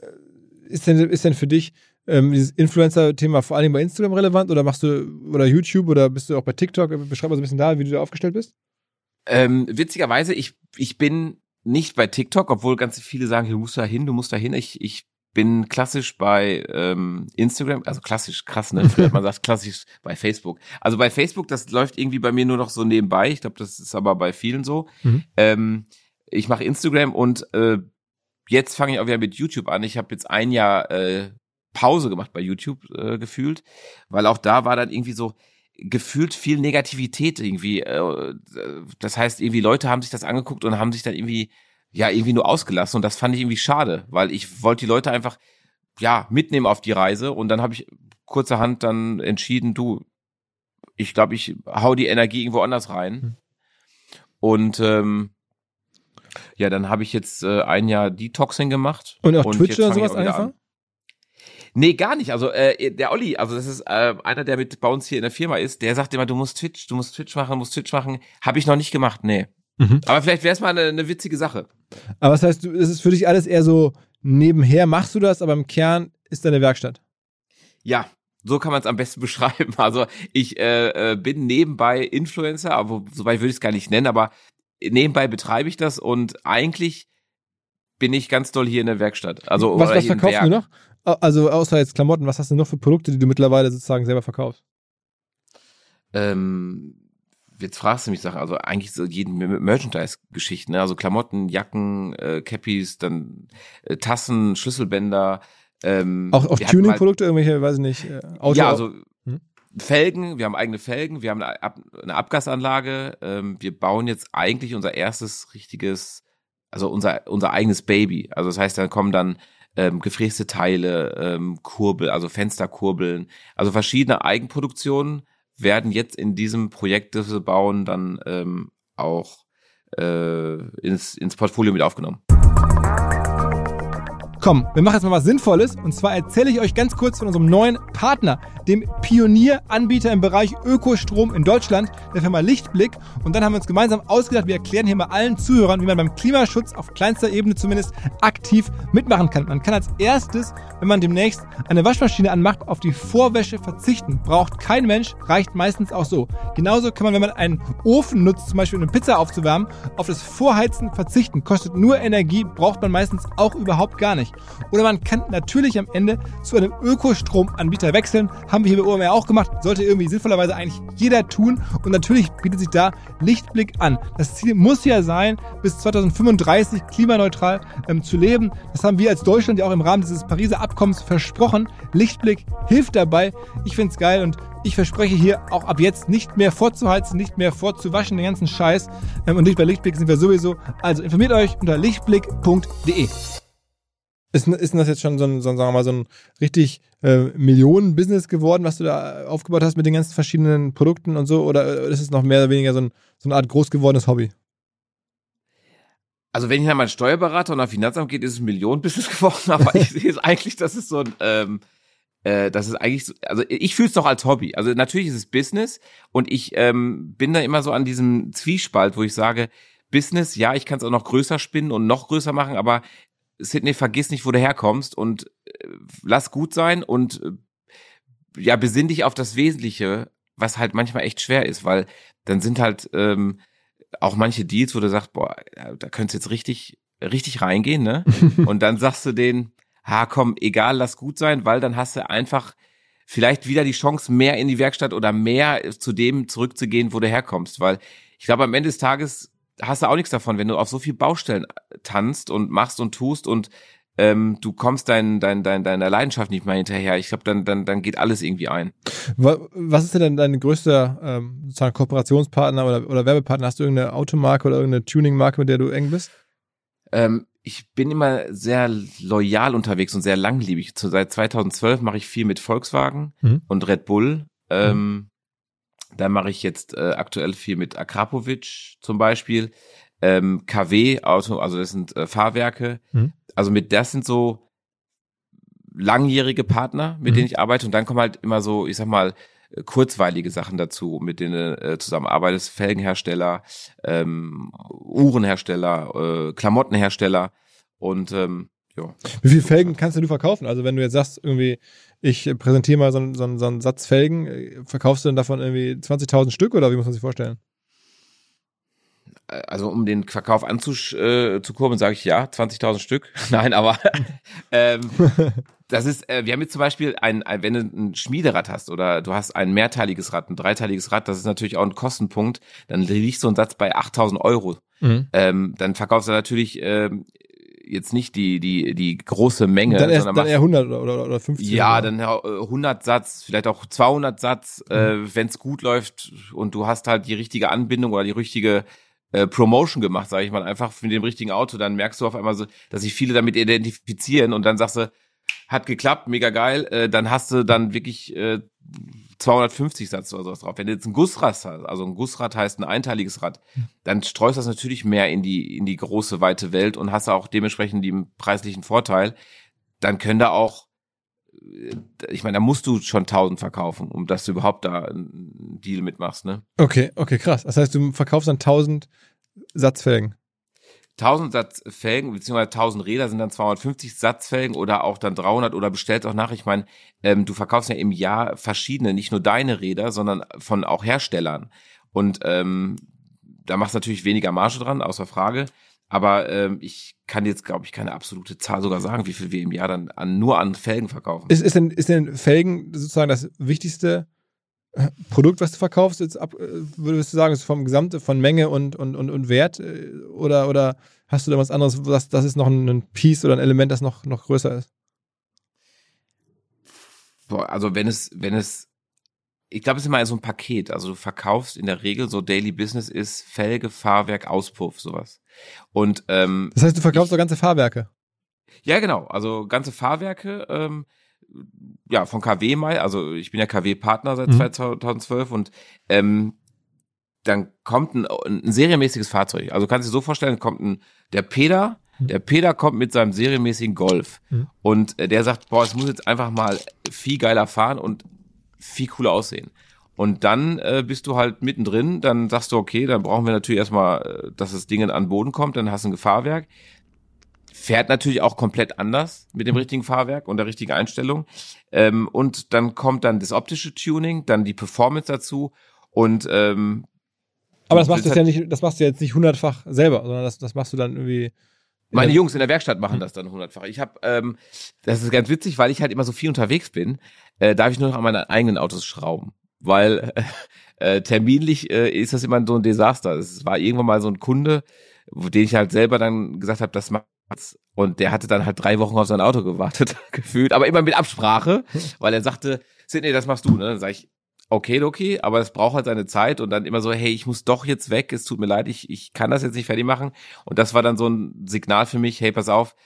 äh, ist denn, ist denn für dich ähm, dieses Influencer-Thema vor allem bei Instagram relevant oder machst du oder YouTube oder bist du auch bei TikTok? Beschreib mal so ein bisschen da, wie du da aufgestellt bist. Ähm, witzigerweise, ich, ich bin nicht bei TikTok, obwohl ganz viele sagen, du musst da hin, du musst da hin. Ich, ich bin klassisch bei ähm, Instagram, also klassisch krass, ne? man sagt <laughs> klassisch bei Facebook. Also bei Facebook, das läuft irgendwie bei mir nur noch so nebenbei. Ich glaube, das ist aber bei vielen so. Mhm. Ähm, ich mache Instagram und äh, jetzt fange ich auch wieder mit YouTube an. Ich habe jetzt ein Jahr äh, Pause gemacht bei YouTube äh, gefühlt, weil auch da war dann irgendwie so gefühlt viel Negativität irgendwie. Äh, das heißt, irgendwie Leute haben sich das angeguckt und haben sich dann irgendwie ja irgendwie nur ausgelassen und das fand ich irgendwie schade, weil ich wollte die Leute einfach ja mitnehmen auf die Reise und dann habe ich kurzerhand dann entschieden, du, ich glaube, ich hau die Energie irgendwo anders rein mhm. und ähm, ja, dann habe ich jetzt äh, ein Jahr Detoxing gemacht. Und auf und Twitch oder sowas angefangen? Nee, gar nicht. Also äh, der Olli, also das ist äh, einer, der mit bei uns hier in der Firma ist, der sagt immer, du musst Twitch, du musst Twitch machen, musst Twitch machen. Habe ich noch nicht gemacht, nee. Mhm. Aber vielleicht wäre es mal eine, eine, witzige Sache. Aber was heißt, es ist für dich alles eher so nebenher machst du das, aber im Kern ist deine Werkstatt. Ja, so kann man es am besten <laughs> beschreiben. Also ich äh, äh, bin nebenbei Influencer, aber soweit würde ich es gar nicht nennen, aber nebenbei betreibe ich das und eigentlich bin ich ganz doll hier in der Werkstatt. Also was, was verkaufst du noch? Also außer jetzt Klamotten, was hast du noch für Produkte, die du mittlerweile sozusagen selber verkaufst? Ähm, jetzt fragst du mich Sachen, also eigentlich so jeden Merchandise-Geschichten, ne? also Klamotten, Jacken, äh, Cappies, dann äh, Tassen, Schlüsselbänder. Ähm, auch auch Tuning-Produkte, irgendwelche, weiß ich nicht, äh, Auto Ja, also hm? Felgen, wir haben eigene Felgen, wir haben eine, Ab eine Abgasanlage, ähm, wir bauen jetzt eigentlich unser erstes richtiges, also unser, unser eigenes Baby. Also das heißt, da kommen dann ähm, gefräste Teile, ähm, Kurbel, also Fensterkurbeln, also verschiedene Eigenproduktionen werden jetzt in diesem Projekt, das wir bauen, dann ähm, auch äh, ins, ins Portfolio mit aufgenommen. Komm, wir machen jetzt mal was Sinnvolles. Und zwar erzähle ich euch ganz kurz von unserem neuen Partner, dem Pionieranbieter im Bereich Ökostrom in Deutschland, der Firma Lichtblick. Und dann haben wir uns gemeinsam ausgedacht, wir erklären hier mal allen Zuhörern, wie man beim Klimaschutz auf kleinster Ebene zumindest aktiv mitmachen kann. Man kann als erstes, wenn man demnächst eine Waschmaschine anmacht, auf die Vorwäsche verzichten. Braucht kein Mensch, reicht meistens auch so. Genauso kann man, wenn man einen Ofen nutzt, zum Beispiel eine Pizza aufzuwärmen, auf das Vorheizen verzichten. Kostet nur Energie, braucht man meistens auch überhaupt gar nicht. Oder man kann natürlich am Ende zu einem Ökostromanbieter wechseln. Haben wir hier bei OMR auch gemacht. Sollte irgendwie sinnvollerweise eigentlich jeder tun. Und natürlich bietet sich da Lichtblick an. Das Ziel muss ja sein, bis 2035 klimaneutral ähm, zu leben. Das haben wir als Deutschland ja auch im Rahmen dieses Pariser Abkommens versprochen. Lichtblick hilft dabei. Ich finde es geil und ich verspreche hier auch ab jetzt nicht mehr vorzuheizen, nicht mehr vorzuwaschen, den ganzen Scheiß. Ähm, und nicht bei Lichtblick sind wir sowieso. Also informiert euch unter lichtblick.de. Ist, ist das jetzt schon so ein, so, sagen wir mal, so ein richtig äh, Millionen-Business geworden, was du da aufgebaut hast mit den ganzen verschiedenen Produkten und so? Oder ist es noch mehr oder weniger so, ein, so eine Art groß gewordenes Hobby? Also wenn ich nach meinem Steuerberater und nach Finanzamt geht, ist es ein Millionen-Business <laughs> geworden, aber ich sehe es eigentlich, das ist so ein, ähm, äh, das ist eigentlich so, also ich fühle es doch als Hobby. Also natürlich ist es Business und ich ähm, bin da immer so an diesem Zwiespalt, wo ich sage, Business, ja, ich kann es auch noch größer spinnen und noch größer machen, aber Sydney, vergiss nicht, wo du herkommst und äh, lass gut sein und äh, ja, besinn dich auf das Wesentliche, was halt manchmal echt schwer ist, weil dann sind halt ähm, auch manche Deals, wo du sagst, boah, da könntest du jetzt richtig, richtig reingehen, ne? <laughs> und dann sagst du denen, ha, komm, egal, lass gut sein, weil dann hast du einfach vielleicht wieder die Chance, mehr in die Werkstatt oder mehr zu dem zurückzugehen, wo du herkommst, weil ich glaube, am Ende des Tages hast du auch nichts davon, wenn du auf so viel Baustellen äh, tanzt und machst und tust und ähm, du kommst dein, dein, dein, deiner Leidenschaft nicht mehr hinterher. Ich glaube, dann, dann, dann geht alles irgendwie ein. Was ist denn dein größter ähm, sozusagen Kooperationspartner oder, oder Werbepartner? Hast du irgendeine Automarke oder irgendeine Tuningmarke, mit der du eng bist? Ähm, ich bin immer sehr loyal unterwegs und sehr langlebig. Seit 2012 mache ich viel mit Volkswagen mhm. und Red Bull. Ähm, mhm. Da mache ich jetzt äh, aktuell viel mit Akrapovic zum Beispiel. Ähm, KW, Auto, also das sind äh, Fahrwerke. Mhm. Also mit das sind so langjährige Partner, mit mhm. denen ich arbeite. Und dann kommen halt immer so, ich sag mal, äh, kurzweilige Sachen dazu, mit denen äh, zusammenarbeitest. Felgenhersteller, ähm, Uhrenhersteller, äh, Klamottenhersteller und ähm, ja. Wie viele Felgen kannst du verkaufen? Also wenn du jetzt sagst, irgendwie, ich präsentiere mal so einen, so, einen, so einen Satz Felgen, äh, verkaufst du denn davon irgendwie 20.000 Stück oder wie muss man sich vorstellen? Also um den Verkauf anzukurbeln, sage ich ja, 20.000 Stück. <laughs> Nein, aber <laughs> ähm, das ist, äh, wir haben jetzt zum Beispiel ein, ein, wenn du ein Schmiederad hast oder du hast ein mehrteiliges Rad, ein dreiteiliges Rad, das ist natürlich auch ein Kostenpunkt, dann liegt so ein Satz bei 8.000 Euro. Mhm. Ähm, dann verkaufst du natürlich ähm, jetzt nicht die, die, die große Menge. Dann, erst, dann eher 100 oder, oder, oder 50. Ja, oder? dann 100 Satz, vielleicht auch 200 Satz, mhm. äh, wenn es gut läuft und du hast halt die richtige Anbindung oder die richtige äh, Promotion gemacht, sage ich mal, einfach mit dem richtigen Auto, dann merkst du auf einmal so, dass sich viele damit identifizieren und dann sagst du, hat geklappt, mega geil, äh, dann hast du dann wirklich äh, 250 Satz oder sowas drauf. Wenn du jetzt ein Gussrad hast, also ein Gussrad heißt ein einteiliges Rad, dann streust das natürlich mehr in die, in die große, weite Welt und hast auch dementsprechend den preislichen Vorteil. Dann können da auch, äh, ich meine, da musst du schon 1000 verkaufen, um dass du überhaupt da einen Deal mitmachst, ne? Okay, okay, krass. Das heißt, du verkaufst dann 1000 Satzfelgen. 1000 Satz Felgen beziehungsweise 1000 Räder sind dann 250 Satzfelgen oder auch dann 300 oder bestellt auch nach. Ich meine, ähm, du verkaufst ja im Jahr verschiedene, nicht nur deine Räder, sondern von auch Herstellern. Und ähm, da machst du natürlich weniger Marge dran, außer Frage. Aber ähm, ich kann jetzt, glaube ich, keine absolute Zahl sogar sagen, wie viel wir im Jahr dann an, nur an Felgen verkaufen. Ist, ist, denn, ist denn Felgen sozusagen das wichtigste Produkt, was du verkaufst, jetzt ab, äh, würdest du sagen, ist vom Gesamte, von Menge und, und, und, und Wert? Äh, oder, oder hast du da was anderes, was, das ist noch ein, Piece oder ein Element, das noch, noch größer ist? Also wenn es, wenn es, ich glaube, es ist immer so ein Paket. Also du verkaufst in der Regel so Daily Business ist Felge, Fahrwerk, Auspuff, sowas. Und ähm, das heißt, du verkaufst ich, doch ganze Fahrwerke. Ja, genau. Also ganze Fahrwerke. Ähm, ja von KW mal, also ich bin ja KW-Partner seit Mhm. 2012 und ähm, dann kommt ein, ein serienmäßiges Fahrzeug. Also kannst du dir so vorstellen, kommt ein der Peter, Mhm. der Peter kommt mit seinem serienmäßigen Golf Mhm. und äh, der sagt, boah, es muss jetzt einfach mal viel geiler fahren und viel cooler aussehen. Und dann äh, bist du halt mittendrin, dann sagst du, okay, dann brauchen wir natürlich erstmal, äh, dass das Ding an den Boden kommt, dann hast du ein Fahrwerk. Fährt natürlich auch komplett anders mit dem richtigen Fahrwerk und der richtigen Einstellung. Ähm, und dann kommt dann das optische Tuning, dann die Performance dazu und ähm, Aber das machst du jetzt ja nicht, das machst du jetzt nicht hundertfach selber, sondern das, das machst du dann irgendwie. Meine. Jungs in der Werkstatt machen das dann hundertfach. Ich habe, ähm, das ist ganz witzig, weil ich halt immer so viel unterwegs bin, äh, darf ich nur noch an meine eigenen Autos schrauben, weil <laughs> äh, terminlich äh, ist das immer so ein Desaster. Es war irgendwann mal so ein Kunde, den ich halt selber dann gesagt habe, das macht's. Und der hatte dann halt drei Wochen auf sein Auto gewartet, <laughs> gefühlt, aber immer mit Absprache, weil er sagte, Sidney, das machst du. Ne? Dann sag ich, okay, okay, aber es braucht halt seine Zeit und dann immer so, hey, ich muss doch jetzt weg, es tut mir leid, ich, ich kann das jetzt nicht fertig machen. Und das war dann so ein Signal für mich, hey, pass auf,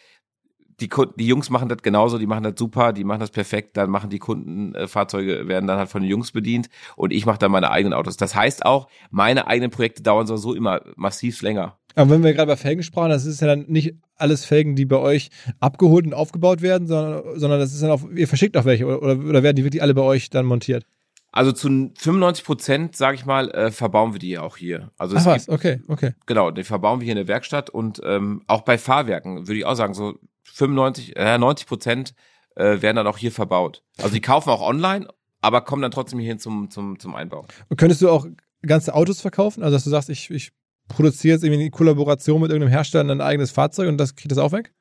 die, Kunden, die Jungs machen das genauso, die machen das super, die machen das perfekt, dann machen die Kundenfahrzeuge, äh, werden dann halt von den Jungs bedient und ich mache dann meine eigenen Autos. Das heißt auch, meine eigenen Projekte dauern so immer massiv länger. Aber wenn wir gerade bei Felgen sprachen, das ist ja dann nicht alles Felgen, die bei euch abgeholt und aufgebaut werden, sondern, sondern das ist dann auch, ihr verschickt auch welche oder, oder, oder werden die wirklich alle bei euch dann montiert? Also zu 95 Prozent, sage ich mal, äh, verbauen wir die auch hier. Also Ach was, gibt, okay, okay. genau, die verbauen wir hier in der Werkstatt und ähm, auch bei Fahrwerken würde ich auch sagen, so 95, äh, 90 Prozent äh, werden dann auch hier verbaut. Also die kaufen auch online, aber kommen dann trotzdem hier hin zum, zum, zum Einbau. Und könntest du auch ganze Autos verkaufen? Also dass du sagst, ich, ich produziere jetzt irgendwie in Kollaboration mit irgendeinem Hersteller ein eigenes Fahrzeug und das kriegt das auch weg?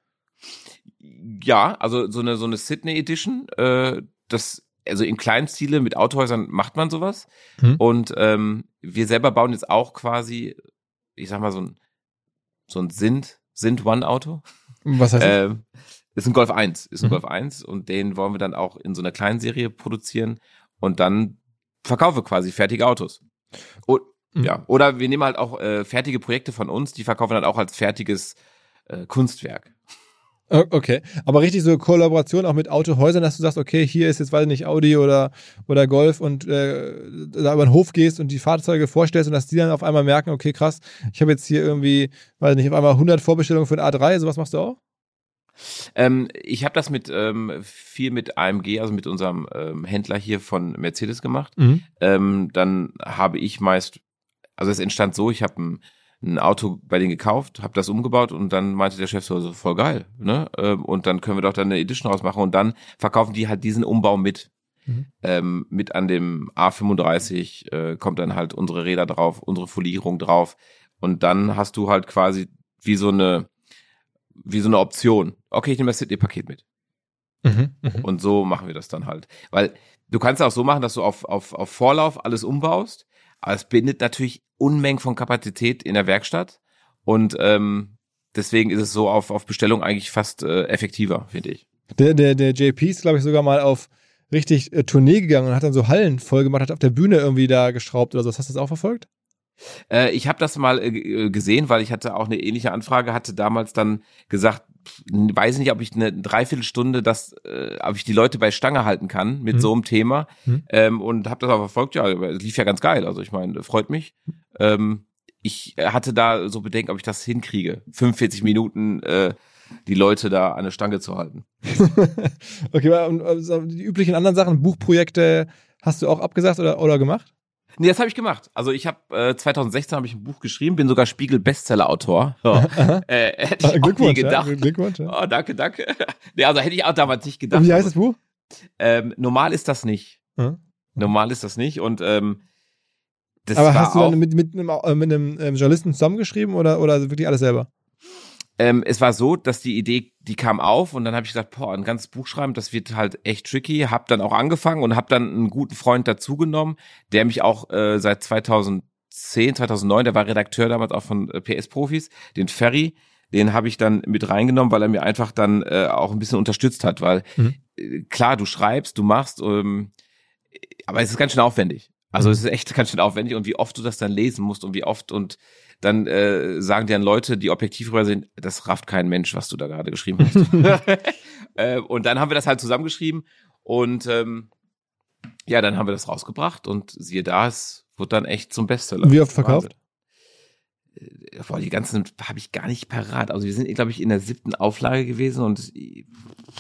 Ja, also so eine so eine Sydney Edition, äh, das also in kleinen Stile mit Autohäusern macht man sowas Mhm. und ähm, wir selber bauen jetzt auch quasi, ich sag mal so ein so ein Sind Sind One Auto. Was heißt das? Ähm, ist ein Golf 1, ist ein Mhm. Golf 1 und den wollen wir dann auch in so einer kleinen Serie produzieren und dann verkaufen wir quasi fertige Autos. Und. Ja, oder wir nehmen halt auch äh, fertige Projekte von uns, die verkaufen dann auch als fertiges äh, Kunstwerk. Okay, aber richtig so Kollaboration auch mit Autohäusern, dass du sagst, okay, hier ist jetzt, weiß ich nicht, Audi oder, oder Golf und äh, da über den Hof gehst und die Fahrzeuge vorstellst und dass die dann auf einmal merken, okay, krass, ich habe jetzt hier irgendwie, weiß ich nicht, auf einmal 100 Vorbestellungen für ein A3, sowas machst du auch? Ähm, ich habe das mit ähm, viel mit AMG, also mit unserem ähm, Händler hier von Mercedes gemacht. Ähm, dann habe ich meist, also es entstand so, ich habe ein, ein Auto bei denen gekauft, habe das umgebaut und dann meinte der Chef so, so voll geil, ne? Ähm, und dann können wir doch dann eine Edition rausmachen und dann verkaufen die halt diesen Umbau mit. Mhm. Ähm, mit an dem A35 äh, kommt dann halt unsere Räder drauf, unsere Folierung drauf und dann hast du halt quasi wie so eine wie so eine Option. Okay, ich nehme das Sydney-Paket mit. Mhm. Mhm. Und so machen wir das dann halt. Weil du kannst auch so machen, dass du auf, auf, auf Vorlauf alles umbaust, aber es bindet natürlich Unmengen von Kapazität in der Werkstatt. Und ähm, deswegen ist es so auf, auf Bestellung eigentlich fast äh, effektiver, finde ich. Der, der, der JP ist, glaube ich, sogar mal auf richtig äh, Tournee gegangen und hat dann so Hallen voll gemacht, hat auf der Bühne irgendwie da geschraubt oder so. Hast du das auch verfolgt? Äh, ich habe das mal äh, äh, gesehen, weil ich hatte auch eine ähnliche Anfrage, hatte damals dann gesagt, weiß nicht, ob ich eine Dreiviertelstunde das, äh, ob ich die Leute bei Stange halten kann mit Mhm. so einem Thema Mhm. ähm, und habe das auch verfolgt. Ja, lief ja ganz geil. Also ich meine, freut mich. Ähm, ich äh, hatte da so Bedenken, ob ich das hinkriege, 45 Minuten äh, die Leute da an der Stange zu halten. <laughs> okay, und, also die üblichen anderen Sachen, Buchprojekte, hast du auch abgesagt oder, oder gemacht? Nee, das habe ich gemacht. Also ich habe äh, 2016 habe ich ein Buch geschrieben, bin sogar Spiegel Bestseller-Autor. Ja. <laughs> äh, hätte ich Ah, auch nie Glückwunsch, ja? Glückwunsch. Ja. Oh, danke, danke. <laughs> nee, also hätte ich auch damals nicht gedacht. Und wie heißt das Buch? Ähm, normal ist das nicht. Ja. Normal ist das nicht. Und ähm, das Aber hast du dann mit, mit, einem, äh, mit einem ähm, Journalisten zusammengeschrieben oder, oder wirklich alles selber? Ähm, es war so, dass die Idee, die kam auf und dann habe ich gesagt, boah, ein ganzes Buch schreiben, das wird halt echt tricky. Hab dann auch angefangen und hab dann einen guten Freund dazugenommen, der mich auch äh, seit 2010, 2009, der war Redakteur damals auch von äh, PS Profis, den Ferry, den habe ich dann mit reingenommen, weil er mir einfach dann äh, auch ein bisschen unterstützt hat, weil Mhm. äh, klar, du schreibst, du machst, ähm, aber es ist ganz schön aufwendig. Also Mhm. es ist echt ganz schön aufwendig und wie oft du das dann lesen musst und wie oft und dann äh, sagen dir dann Leute, die objektiv rüber sind, das rafft kein Mensch, was du da gerade geschrieben hast. <laughs> äh, und dann haben wir das halt zusammengeschrieben Und ähm, ja, dann haben wir das rausgebracht und siehe da, es wurde dann echt zum Bestseller. Wie oft verkauft? Wahnsinn. Äh, Boah, die ganzen habe ich gar nicht parat. Also wir sind, glaube ich, in der siebten Auflage gewesen und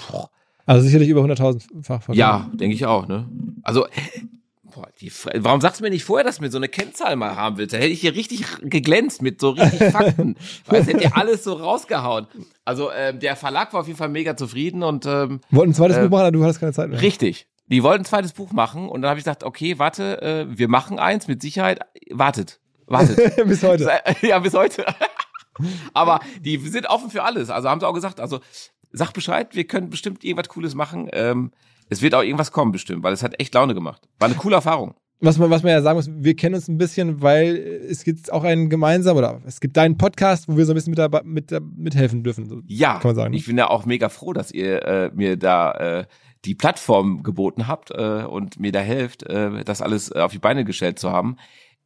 boah, Also sicherlich über 100.000-fach verkauft. ja, denke ich auch, ne? Also, boah, die, warum sagst du mir nicht vorher, dass du mir so eine Kennzahl mal haben willst? Da hätte ich hier richtig geglänzt mit so richtig <laughs> Fakten. Weil es hätte ja alles so rausgehauen. Also, ähm, der Verlag war auf jeden Fall mega zufrieden und ähm, Wollten ein zweites Äh, Buch machen, aber du hattest keine Zeit mehr. richtig. Die wollten ein zweites Buch machen und dann habe ich gesagt, okay, warte, äh, wir machen eins mit Sicherheit. Wartet, wartet. <laughs> Bis heute. <laughs> Ja, bis heute. Aber die sind offen für alles. Also haben sie auch gesagt, also sag Bescheid, wir können bestimmt irgendwas Cooles machen. Ähm, es wird auch irgendwas kommen bestimmt, weil es hat echt Laune gemacht. War eine coole Erfahrung. Was man, was man ja sagen muss, wir kennen uns ein bisschen, weil es gibt auch einen gemeinsamen, oder es gibt deinen Podcast, wo wir so ein bisschen mit, mit, mithelfen dürfen. So. Ja, Kann man sagen, ne? ich bin ja auch mega froh, dass ihr äh, mir da äh, die Plattform geboten habt äh, und mir da helft, äh, das alles auf die Beine gestellt zu haben.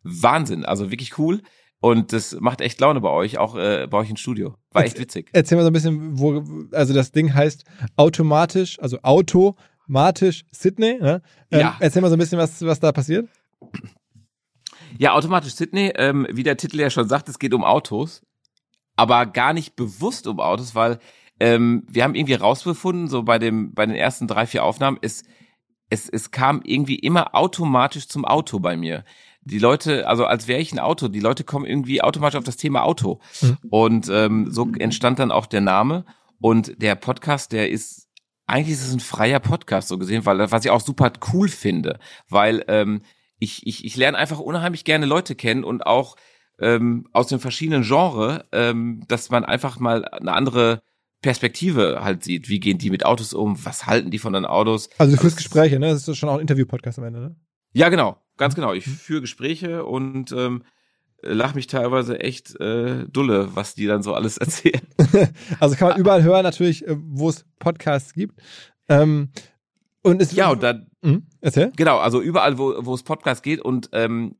Wahnsinn, also wirklich cool. Und das macht echt Laune bei euch, auch äh, bei euch im Studio. War echt witzig. Erzähl mal so ein bisschen, wo, also das Ding heißt automatisch, also automatisch Sydney. Ne? Ähm, Ja. Erzähl mal so ein bisschen, was, was da passiert. Ja, automatisch Sydney, ähm, wie der Titel ja schon sagt, es geht um Autos, aber gar nicht bewusst um Autos, weil ähm, wir haben irgendwie rausgefunden, so bei dem, bei den ersten drei, vier Aufnahmen, es, es, es kam irgendwie immer automatisch zum Auto bei mir. Die Leute, also als wäre ich ein Auto, die Leute kommen irgendwie automatisch auf das Thema Auto. Mhm. Und ähm, so entstand dann auch der Name. Und der Podcast, der ist, eigentlich ist es ein freier Podcast so gesehen, weil was ich auch super cool finde, weil ähm, ich, ich, ich lerne einfach unheimlich gerne Leute kennen und auch ähm, aus den verschiedenen Genres, ähm, dass man einfach mal eine andere Perspektive halt sieht. Wie gehen die mit Autos um? Was halten die von den Autos? Also du führst Gespräche, ne? Das ist schon auch ein Interview-Podcast am Ende, ne? Ja, genau, ganz genau. Ich führe Gespräche und ähm, lach mich teilweise echt äh, dulle, was die dann so alles <laughs> erzählen. <laughs> Also kann man überall hören, natürlich, äh, wo es Podcasts gibt. Ähm, und es Ja, und dann Mhm. Erzähl. Genau, also überall, wo, wo es Podcast geht und ähm,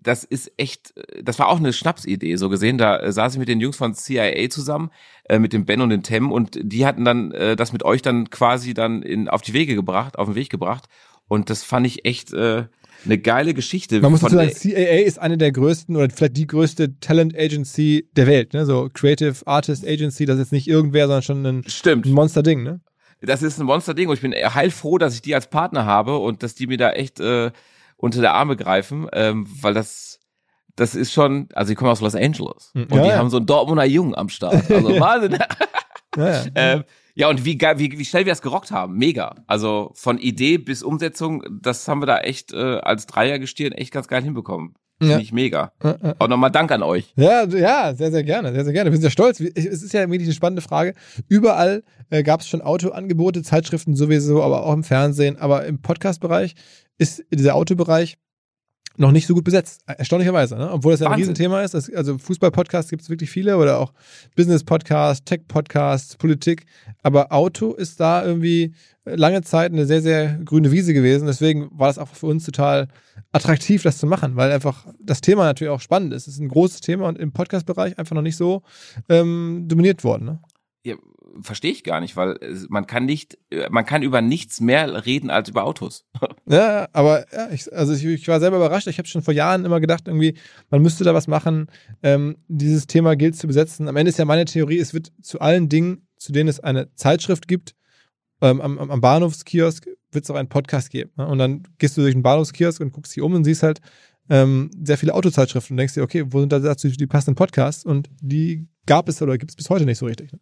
das ist echt, äh, das war auch eine Schnapsidee, so gesehen. Da äh, saß ich mit den Jungs von CIA zusammen, äh, mit dem Ben und dem Tem und die hatten dann äh, das mit euch dann quasi dann in, auf die Wege gebracht, auf den Weg gebracht. Und das fand ich echt äh, eine geile Geschichte. Man muss dazu sagen, CAA ist eine der größten oder vielleicht die größte Talent Agency der Welt, ne? So Creative Artist Agency, das ist jetzt nicht irgendwer, sondern schon ein, Stimmt. ein Monster-Ding, ne? das ist ein Monsterding und ich bin heilfroh, dass ich die als Partner habe und dass die mir da echt äh, unter der Arme greifen, ähm, weil das das ist schon, also ich komme aus Los Angeles und Ja, die ja. haben so einen Dortmunder Jungen am Start. Also <laughs> Wahnsinn. Ja, ja. <laughs> ähm, ja, und wie, geil, wie, wie schnell wir es gerockt haben. Mega. Also von Idee bis Umsetzung, das haben wir da echt äh, als Dreiergestirn echt ganz geil hinbekommen. Finde Ja. ich mega. Äh, äh. Auch nochmal Dank an euch. Ja, ja, sehr, sehr gerne, sehr, sehr gerne. Wir sind sehr stolz. Es ist ja wirklich eine spannende Frage. Überall äh, gab es schon Autoangebote, Zeitschriften sowieso, aber auch im Fernsehen. Aber im Podcast-Bereich ist dieser Autobereich noch nicht so gut besetzt. Erstaunlicherweise, ne? Obwohl das ja ein Wahnsinn. Riesenthema ist. Das, also Fußball-Podcasts gibt es wirklich viele oder auch Business-Podcasts, Tech-Podcasts, Politik. Aber Auto ist da irgendwie lange Zeit eine sehr, sehr grüne Wiese gewesen. Deswegen war das auch für uns total attraktiv, das zu machen, weil einfach das Thema natürlich auch spannend ist. Es ist ein großes Thema und im Podcast-Bereich einfach noch nicht so ähm, dominiert worden. Ne? Ja, verstehe ich gar nicht, weil man kann nicht, äh, man kann über nichts mehr reden als über Autos. <laughs> Ja, aber ja, ich, also ich, ich war selber überrascht. Ich habe schon vor Jahren immer gedacht, irgendwie, man müsste da was machen. Ähm, dieses Thema gilt zu besetzen. Am Ende ist ja meine Theorie, es wird zu allen Dingen, zu denen es eine Zeitschrift gibt, ähm, am, am am Bahnhofskiosk wird es auch einen Podcast geben. Ne? Und dann gehst du durch den Bahnhofskiosk und guckst dich um und siehst halt ähm, sehr viele Autozeitschriften und denkst dir, okay, wo sind da dazu die passenden Podcasts? Und die gab es oder gibt es bis heute nicht so richtig. Ne?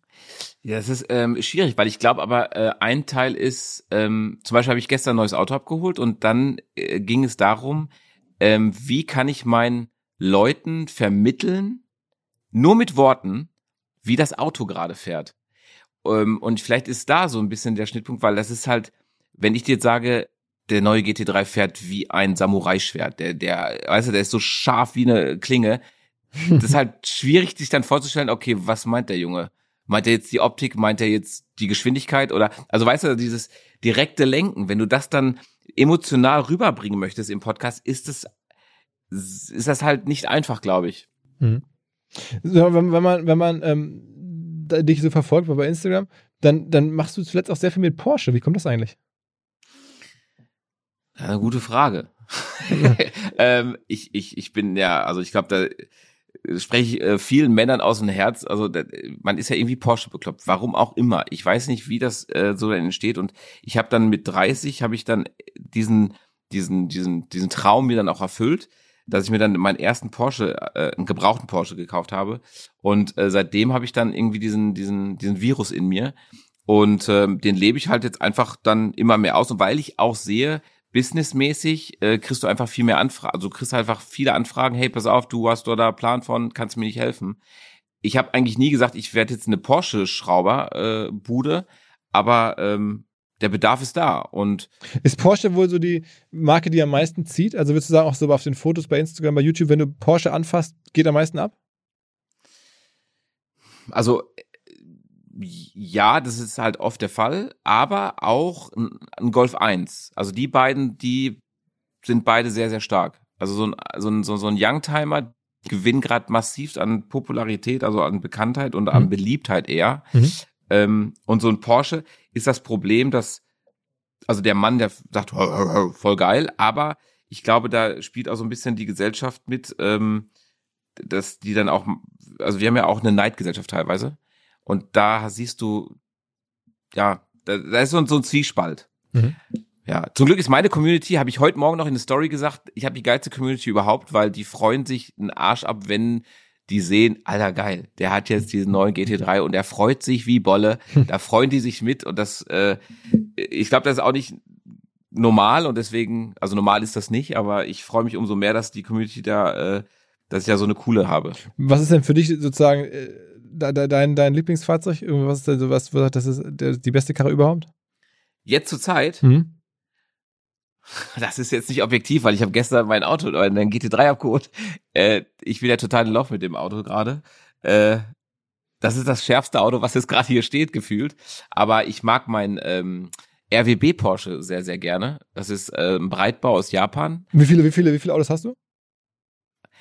Ja, das ist ähm, schwierig, weil ich glaube aber, äh, ein Teil ist, ähm, zum Beispiel habe ich gestern ein neues Auto abgeholt und dann äh, ging es darum, ähm, wie kann ich meinen Leuten vermitteln, nur mit Worten, wie das Auto gerade fährt. Ähm, und vielleicht ist da so ein bisschen der Schnittpunkt, weil das ist halt, wenn ich dir jetzt sage, der neue GT3 fährt wie ein Samurai-Schwert, der, der, weißt du, der ist so scharf wie eine Klinge. Das ist halt <laughs> schwierig, sich dann vorzustellen, okay, was meint der Junge? Meint er jetzt die Optik? Meint er jetzt die Geschwindigkeit? Oder, also weißt du, dieses direkte Lenken, wenn du das dann emotional rüberbringen möchtest im Podcast, ist das, ist das halt nicht einfach, glaube ich. So, wenn, wenn man, wenn man ähm, dich so verfolgt, bei Instagram, dann, dann machst du zuletzt auch sehr viel mit Porsche. Wie kommt das eigentlich? Ja, eine gute Frage. <laughs> ähm, ich, ich, ich bin ja, also ich glaube, da spreche ich äh, vielen Männern aus dem Herz. Also da, man ist ja irgendwie Porsche bekloppt. Warum auch immer. Ich weiß nicht, wie das äh, so entsteht. Und ich habe dann mit 30 habe ich dann diesen diesen diesen diesen Traum mir dann auch erfüllt, dass ich mir dann meinen ersten Porsche, äh, einen gebrauchten Porsche gekauft habe. Und äh, seitdem habe ich dann irgendwie diesen diesen diesen Virus in mir. Und ähm, den lebe ich halt jetzt einfach dann immer mehr aus. Und weil ich auch sehe, businessmäßig äh, kriegst du einfach viel mehr Anfragen. Also kriegst einfach viele Anfragen, hey, pass auf, du hast da Plan von, kannst mir nicht helfen. Ich habe eigentlich nie gesagt, ich werde jetzt eine Porsche-Schrauber-Bude, äh, aber ähm, der Bedarf ist da. Und ist Porsche wohl so die Marke, die am meisten zieht? Also würdest du sagen, auch so auf den Fotos bei Instagram, bei YouTube, wenn du Porsche anfasst, geht am meisten ab? Also ja, das ist halt oft der Fall, aber auch ein Golf 1. Also die beiden, die sind beide sehr, sehr stark. Also so ein, so ein, so ein Youngtimer gewinnt gerade massiv an Popularität, also an Bekanntheit und an mhm. Beliebtheit eher. Mhm. Ähm, und so ein Porsche ist das Problem, dass, also der Mann, der sagt, voll geil, aber ich glaube, da spielt auch so ein bisschen die Gesellschaft mit, ähm, dass die dann auch, also wir haben ja auch eine Neidgesellschaft teilweise. Und da siehst du, ja, da, da ist so, so ein Zwiespalt. Mhm. Ja, zum Glück ist meine Community, habe ich heute Morgen noch in der Story gesagt, ich habe die geilste Community überhaupt, weil die freuen sich einen Arsch ab, wenn die sehen, alter geil, der hat jetzt diesen neuen GT3 und er freut sich wie Bolle, <laughs> da freuen die sich mit und das, äh, ich glaube, das ist auch nicht normal und deswegen, also normal ist das nicht, aber ich freue mich umso mehr, dass die Community da, äh, dass ich ja so eine coole habe. Was ist denn für dich sozusagen äh, dein, dein Lieblingsfahrzeug? Was ist denn so was, das ist die beste Karre überhaupt? Jetzt zur Zeit? Mhm. Das ist jetzt nicht objektiv, weil ich habe gestern mein Auto, einen GT3 abgeholt. Äh, ich bin ja total in Lauf mit dem Auto gerade. Äh, das ist das schärfste Auto, was jetzt gerade hier steht, gefühlt. Aber ich mag mein ähm, RWB Porsche sehr, sehr gerne. Das ist äh, ein Breitbau aus Japan. Wie viele, wie viele, wie viele Autos hast du?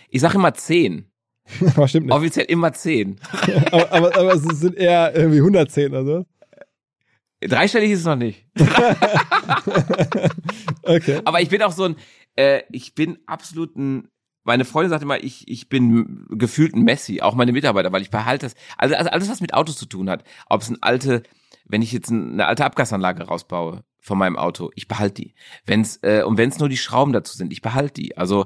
Ich sag immer zehn. <laughs> aber stimmt nicht. Offiziell immer 10. <laughs> aber, aber, aber, es sind eher irgendwie 110 oder so. Dreistellig ist es noch nicht. <laughs> okay. Aber ich bin auch so ein, äh, ich bin absolut ein, meine Freundin sagt immer, ich, ich bin gefühlt ein Messi, auch meine Mitarbeiter, weil ich behalte das, also, also alles, was mit Autos zu tun hat, ob es ein alte, wenn ich jetzt eine alte Abgasanlage rausbaue von meinem Auto, ich behalte die. Wenn's, äh, und wenn es nur die Schrauben dazu sind, ich behalte die. Also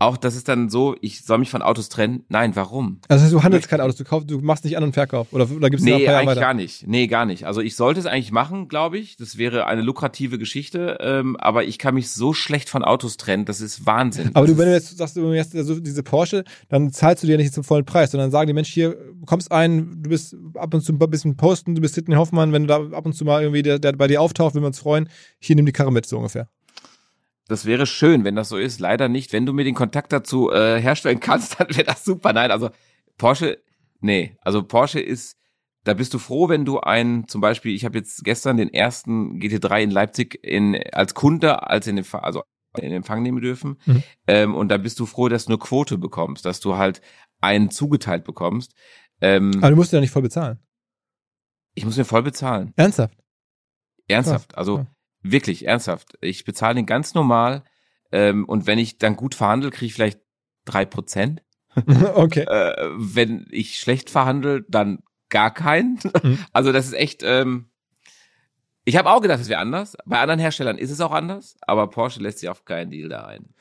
auch das ist dann so, ich soll mich von Autos trennen. Nein, warum? Also du handelst kein Autos, du kaufst, du machst nicht An- und Verkauf oder, oder gibt's Nee, eigentlich weiter? gar nicht. Nee, gar nicht. Also ich sollte es eigentlich machen, glaube ich. Das wäre eine lukrative Geschichte, ähm, aber ich kann mich so schlecht von Autos trennen, das ist Wahnsinn. Aber das du, wenn du jetzt sagst, du hast diese Porsche, dann zahlst du dir nicht zum vollen Preis, sondern sagen die Menschen hier, du kommst ein, du bist ab und zu ein bisschen posten, du bist Sidney Hoffmann, wenn du da ab und zu mal irgendwie der, der bei dir auftaucht, will wir uns freuen, hier nimm die Karre mit, so ungefähr. Das wäre schön, wenn das so ist. Leider nicht. Wenn du mir den Kontakt dazu äh, herstellen kannst, <laughs> dann wäre das super. Nein, also Porsche, nee, also Porsche ist, da bist du froh, wenn du einen, zum Beispiel, ich habe jetzt gestern den ersten GT3 in Leipzig in, als Kunde, als in den, also in Empfang nehmen dürfen. Mhm. Ähm, und da bist du froh, dass du eine Quote bekommst, dass du halt einen zugeteilt bekommst. Ähm, Aber du musst ja nicht voll bezahlen. Ich muss mir voll bezahlen. Ernsthaft? Ernsthaft. Also ja. Wirklich, ernsthaft. Ich bezahle den ganz normal ähm, und wenn ich dann gut verhandle, kriege ich vielleicht drei Prozent. <laughs> okay. Äh, wenn ich schlecht verhandle, dann gar keinen. Mhm. <laughs> Also das ist echt. Ähm, ich habe auch gedacht, es wäre anders. Bei anderen Herstellern ist es auch anders, aber Porsche lässt sich auf keinen Deal da ein.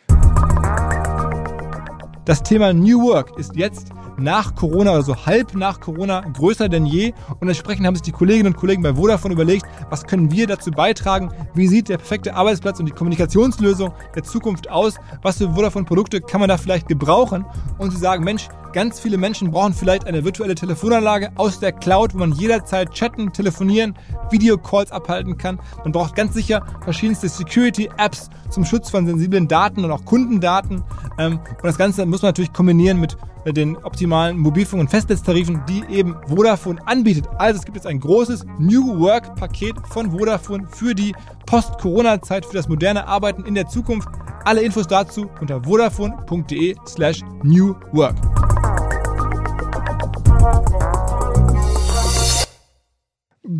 Das Thema New Work ist jetzt nach Corona oder so halb nach Corona größer denn je. Und entsprechend haben sich die Kolleginnen und Kollegen bei Vodafone überlegt, was können wir dazu beitragen? Wie sieht der perfekte Arbeitsplatz und die Kommunikationslösung der Zukunft aus? Was für Vodafone-Produkte kann man da vielleicht gebrauchen? Und sie sagen, Mensch, Ganz viele Menschen brauchen vielleicht eine virtuelle Telefonanlage aus der Cloud, wo man jederzeit chatten, telefonieren, Videocalls abhalten kann. Man braucht ganz sicher verschiedenste Security-Apps zum Schutz von sensiblen Daten und auch Kundendaten. Ähm, und das Ganze muss man natürlich kombinieren mit den optimalen Mobilfunk- und Festnetztarifen, die eben Vodafone anbietet. Also es gibt jetzt ein großes New Work-Paket von Vodafone für die Post-Corona-Zeit, für das moderne Arbeiten in der Zukunft. Alle Infos dazu unter vodafone.de slash new work.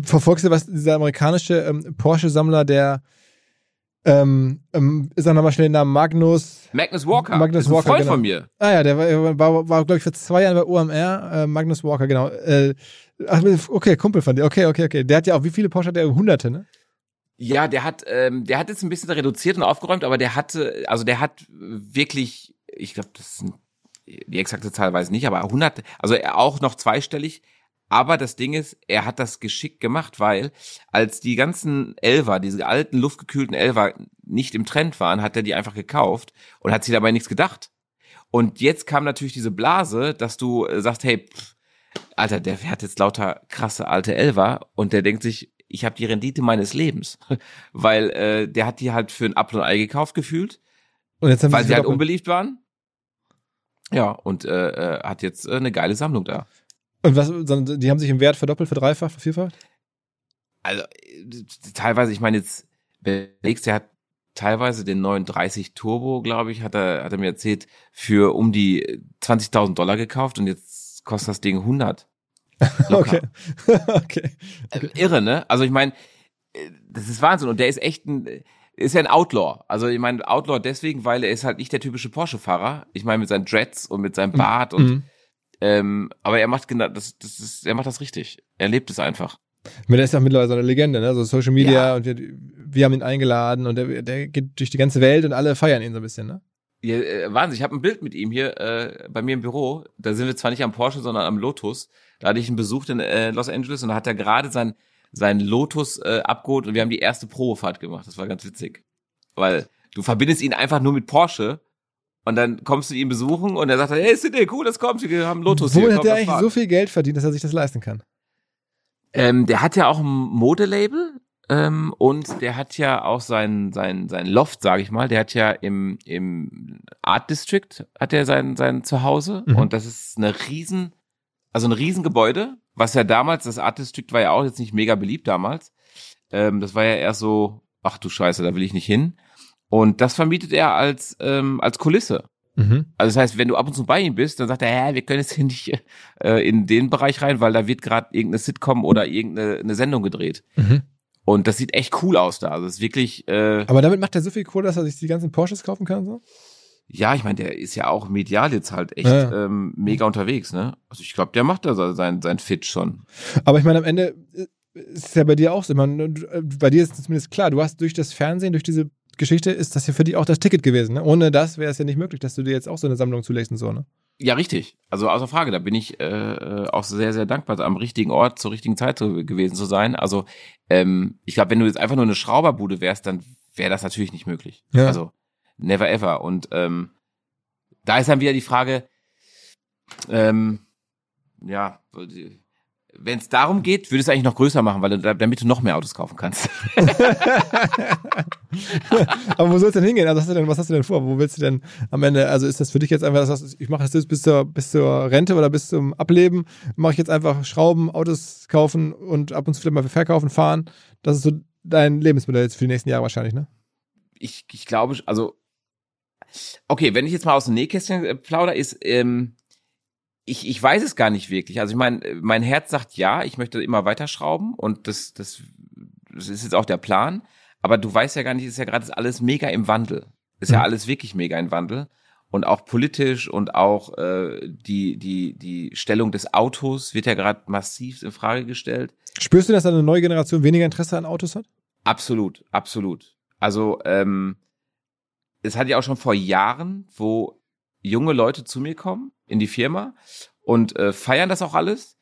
Verfolgst du was, dieser amerikanische ähm, Porsche-Sammler, der Ähm, ähm, sag nochmal schnell den Namen Magnus. Magnus Walker. Magnus ist ein Walker, Freund genau. von mir. Ah ja, der war, war, war glaube ich, vor zwei Jahren bei OMR. Äh, Magnus Walker, genau. Äh, ach, okay, Kumpel von dir. Okay, okay, okay. Der hat ja auch, wie viele Porsche hat der? Hunderte, ne? Ja, der hat, ähm, der hat jetzt ein bisschen reduziert und aufgeräumt, aber der hatte, also der hat wirklich, ich glaube, das ist ein, die exakte Zahl weiß ich nicht, aber 100, also auch noch zweistellig. Aber das Ding ist, er hat das geschickt gemacht, weil als die ganzen Elva, diese alten luftgekühlten Elva nicht im Trend waren, hat er die einfach gekauft und hat sich dabei nichts gedacht. Und jetzt kam natürlich diese Blase, dass du äh, sagst, hey, pff, Alter, der fährt jetzt lauter krasse alte Elva und der denkt sich, ich habe die Rendite meines Lebens, <laughs> weil äh, der hat die halt für ein Apfel und Ei gekauft gefühlt, Und jetzt haben weil sie sie halt unbeliebt waren. Ja, und äh, äh, hat jetzt äh, eine geile Sammlung da. Und was, die haben sich im Wert verdoppelt, verdreifacht, vervierfacht? Also äh, teilweise, ich meine jetzt, überlegst, der hat teilweise den 39 Turbo, glaube ich, hat er, hat er mir erzählt, für um die 20.000 Dollar gekauft und jetzt kostet das Ding 100. <laughs> Locker. Okay. <laughs> okay. Äh, Irre, ne? Also ich meine, äh, das ist Wahnsinn und der ist echt ein äh, ist ja ein Outlaw. Also ich meine Outlaw deswegen, weil er ist halt nicht der typische Porsche-Fahrer. Ich meine mit seinen Dreads und mit seinem Bart und Mhm. Ähm, aber er macht genau das, das ist, er macht das richtig. Er lebt es einfach. Der ist ja mittlerweile so eine Legende, ne? So Social Media Ja. und wir, wir haben ihn eingeladen und der, der geht durch die ganze Welt und alle feiern ihn so ein bisschen, ne? Ja, äh, Wahnsinn, ich habe ein Bild mit ihm hier äh, bei mir im Büro. Da sind wir zwar nicht am Porsche, sondern am Lotus. Da hatte ich ihn besucht in äh, Los Angeles und da hat er gerade sein sein Lotus äh, abgeholt und wir haben die erste Probefahrt gemacht. Das war ganz witzig, weil du verbindest ihn einfach nur mit Porsche und dann kommst du ihn besuchen und er sagt, hey, Sidney, cool, das kommt, wir haben Lotus Womit hier. hat komm, der eigentlich fahren. so viel Geld verdient, dass er sich das leisten kann? Ähm, der hat ja auch ein Modelabel ähm, und der hat ja auch sein sein sein Loft, sage ich mal. Der hat ja im im Art District hat er sein sein Zuhause Mhm. und das ist eine riesen also ein Riesengebäude, was ja damals das Art District war ja auch jetzt nicht mega beliebt damals. Ähm, das war ja eher so, ach du Scheiße, da will ich nicht hin. Und das vermietet er als ähm, als Kulisse. Mhm. Also das heißt, wenn du ab und zu bei ihm bist, dann sagt er, ja, wir können jetzt hier nicht äh, in den Bereich rein, weil da wird gerade irgendeine Sitcom oder irgendeine eine Sendung gedreht. Mhm. Und das sieht echt cool aus da. Also es ist wirklich, äh, Aber damit macht er so viel Kohle, dass er sich die ganzen Porsches kaufen kann, so? ja, ich meine, der ist ja auch medial jetzt halt echt Ja. ähm, mega unterwegs, ne? Also ich glaube, der macht da sein sein Fit schon. Aber ich meine, am Ende äh, ist es ja bei dir auch so. Ich meine, du- äh, bei dir ist es zumindest klar, du hast durch das Fernsehen, durch diese Geschichte, ist das ja für dich auch das Ticket gewesen. Ne? Ohne das wäre es ja nicht möglich, dass du dir jetzt auch so eine Sammlung zulegst und so, ne? Ja, richtig. Also außer Frage, da bin ich äh, äh, auch sehr, sehr dankbar, am richtigen Ort zur richtigen Zeit zu- gewesen zu sein. Also ähm, ich glaube, wenn du jetzt einfach nur eine Schrauberbude wärst, dann wäre das natürlich nicht möglich. Ja. Also never ever. Und ähm, da ist dann wieder die Frage, ähm, ja, wenn es darum geht, würde es eigentlich noch größer machen, weil du, damit du noch mehr Autos kaufen kannst. <laughs> Aber wo soll es denn hingehen? Also hast du denn, was hast du denn vor? Wo willst du denn am Ende, also ist das für dich jetzt einfach, das heißt, ich mache das bis zur, bis zur Rente oder bis zum Ableben, mache ich jetzt einfach Schrauben, Autos kaufen und ab und zu vielleicht mal verkaufen, fahren. Das ist so dein Lebensmodell jetzt für die nächsten Jahre wahrscheinlich, ne? ich, ich glaube, also, okay, wenn ich jetzt mal aus dem Nähkästchen äh, plauder, ist, ähm, ich, ich weiß es gar nicht wirklich. Also ich meine, mein Herz sagt ja, ich möchte immer weiterschrauben und das, das, das ist jetzt auch der Plan. Aber du weißt ja gar nicht, ist ja gerade alles mega im Wandel. Ist ja Mhm. alles wirklich mega im Wandel. Und auch politisch und auch äh, die, die, die Stellung des Autos wird ja gerade massiv in Frage gestellt. Spürst du, dass eine neue Generation weniger Interesse an Autos hat? Absolut, absolut. Also ähm, es hat ja auch schon vor Jahren, wo junge Leute zu mir kommen in die Firma und äh, feiern das auch alles.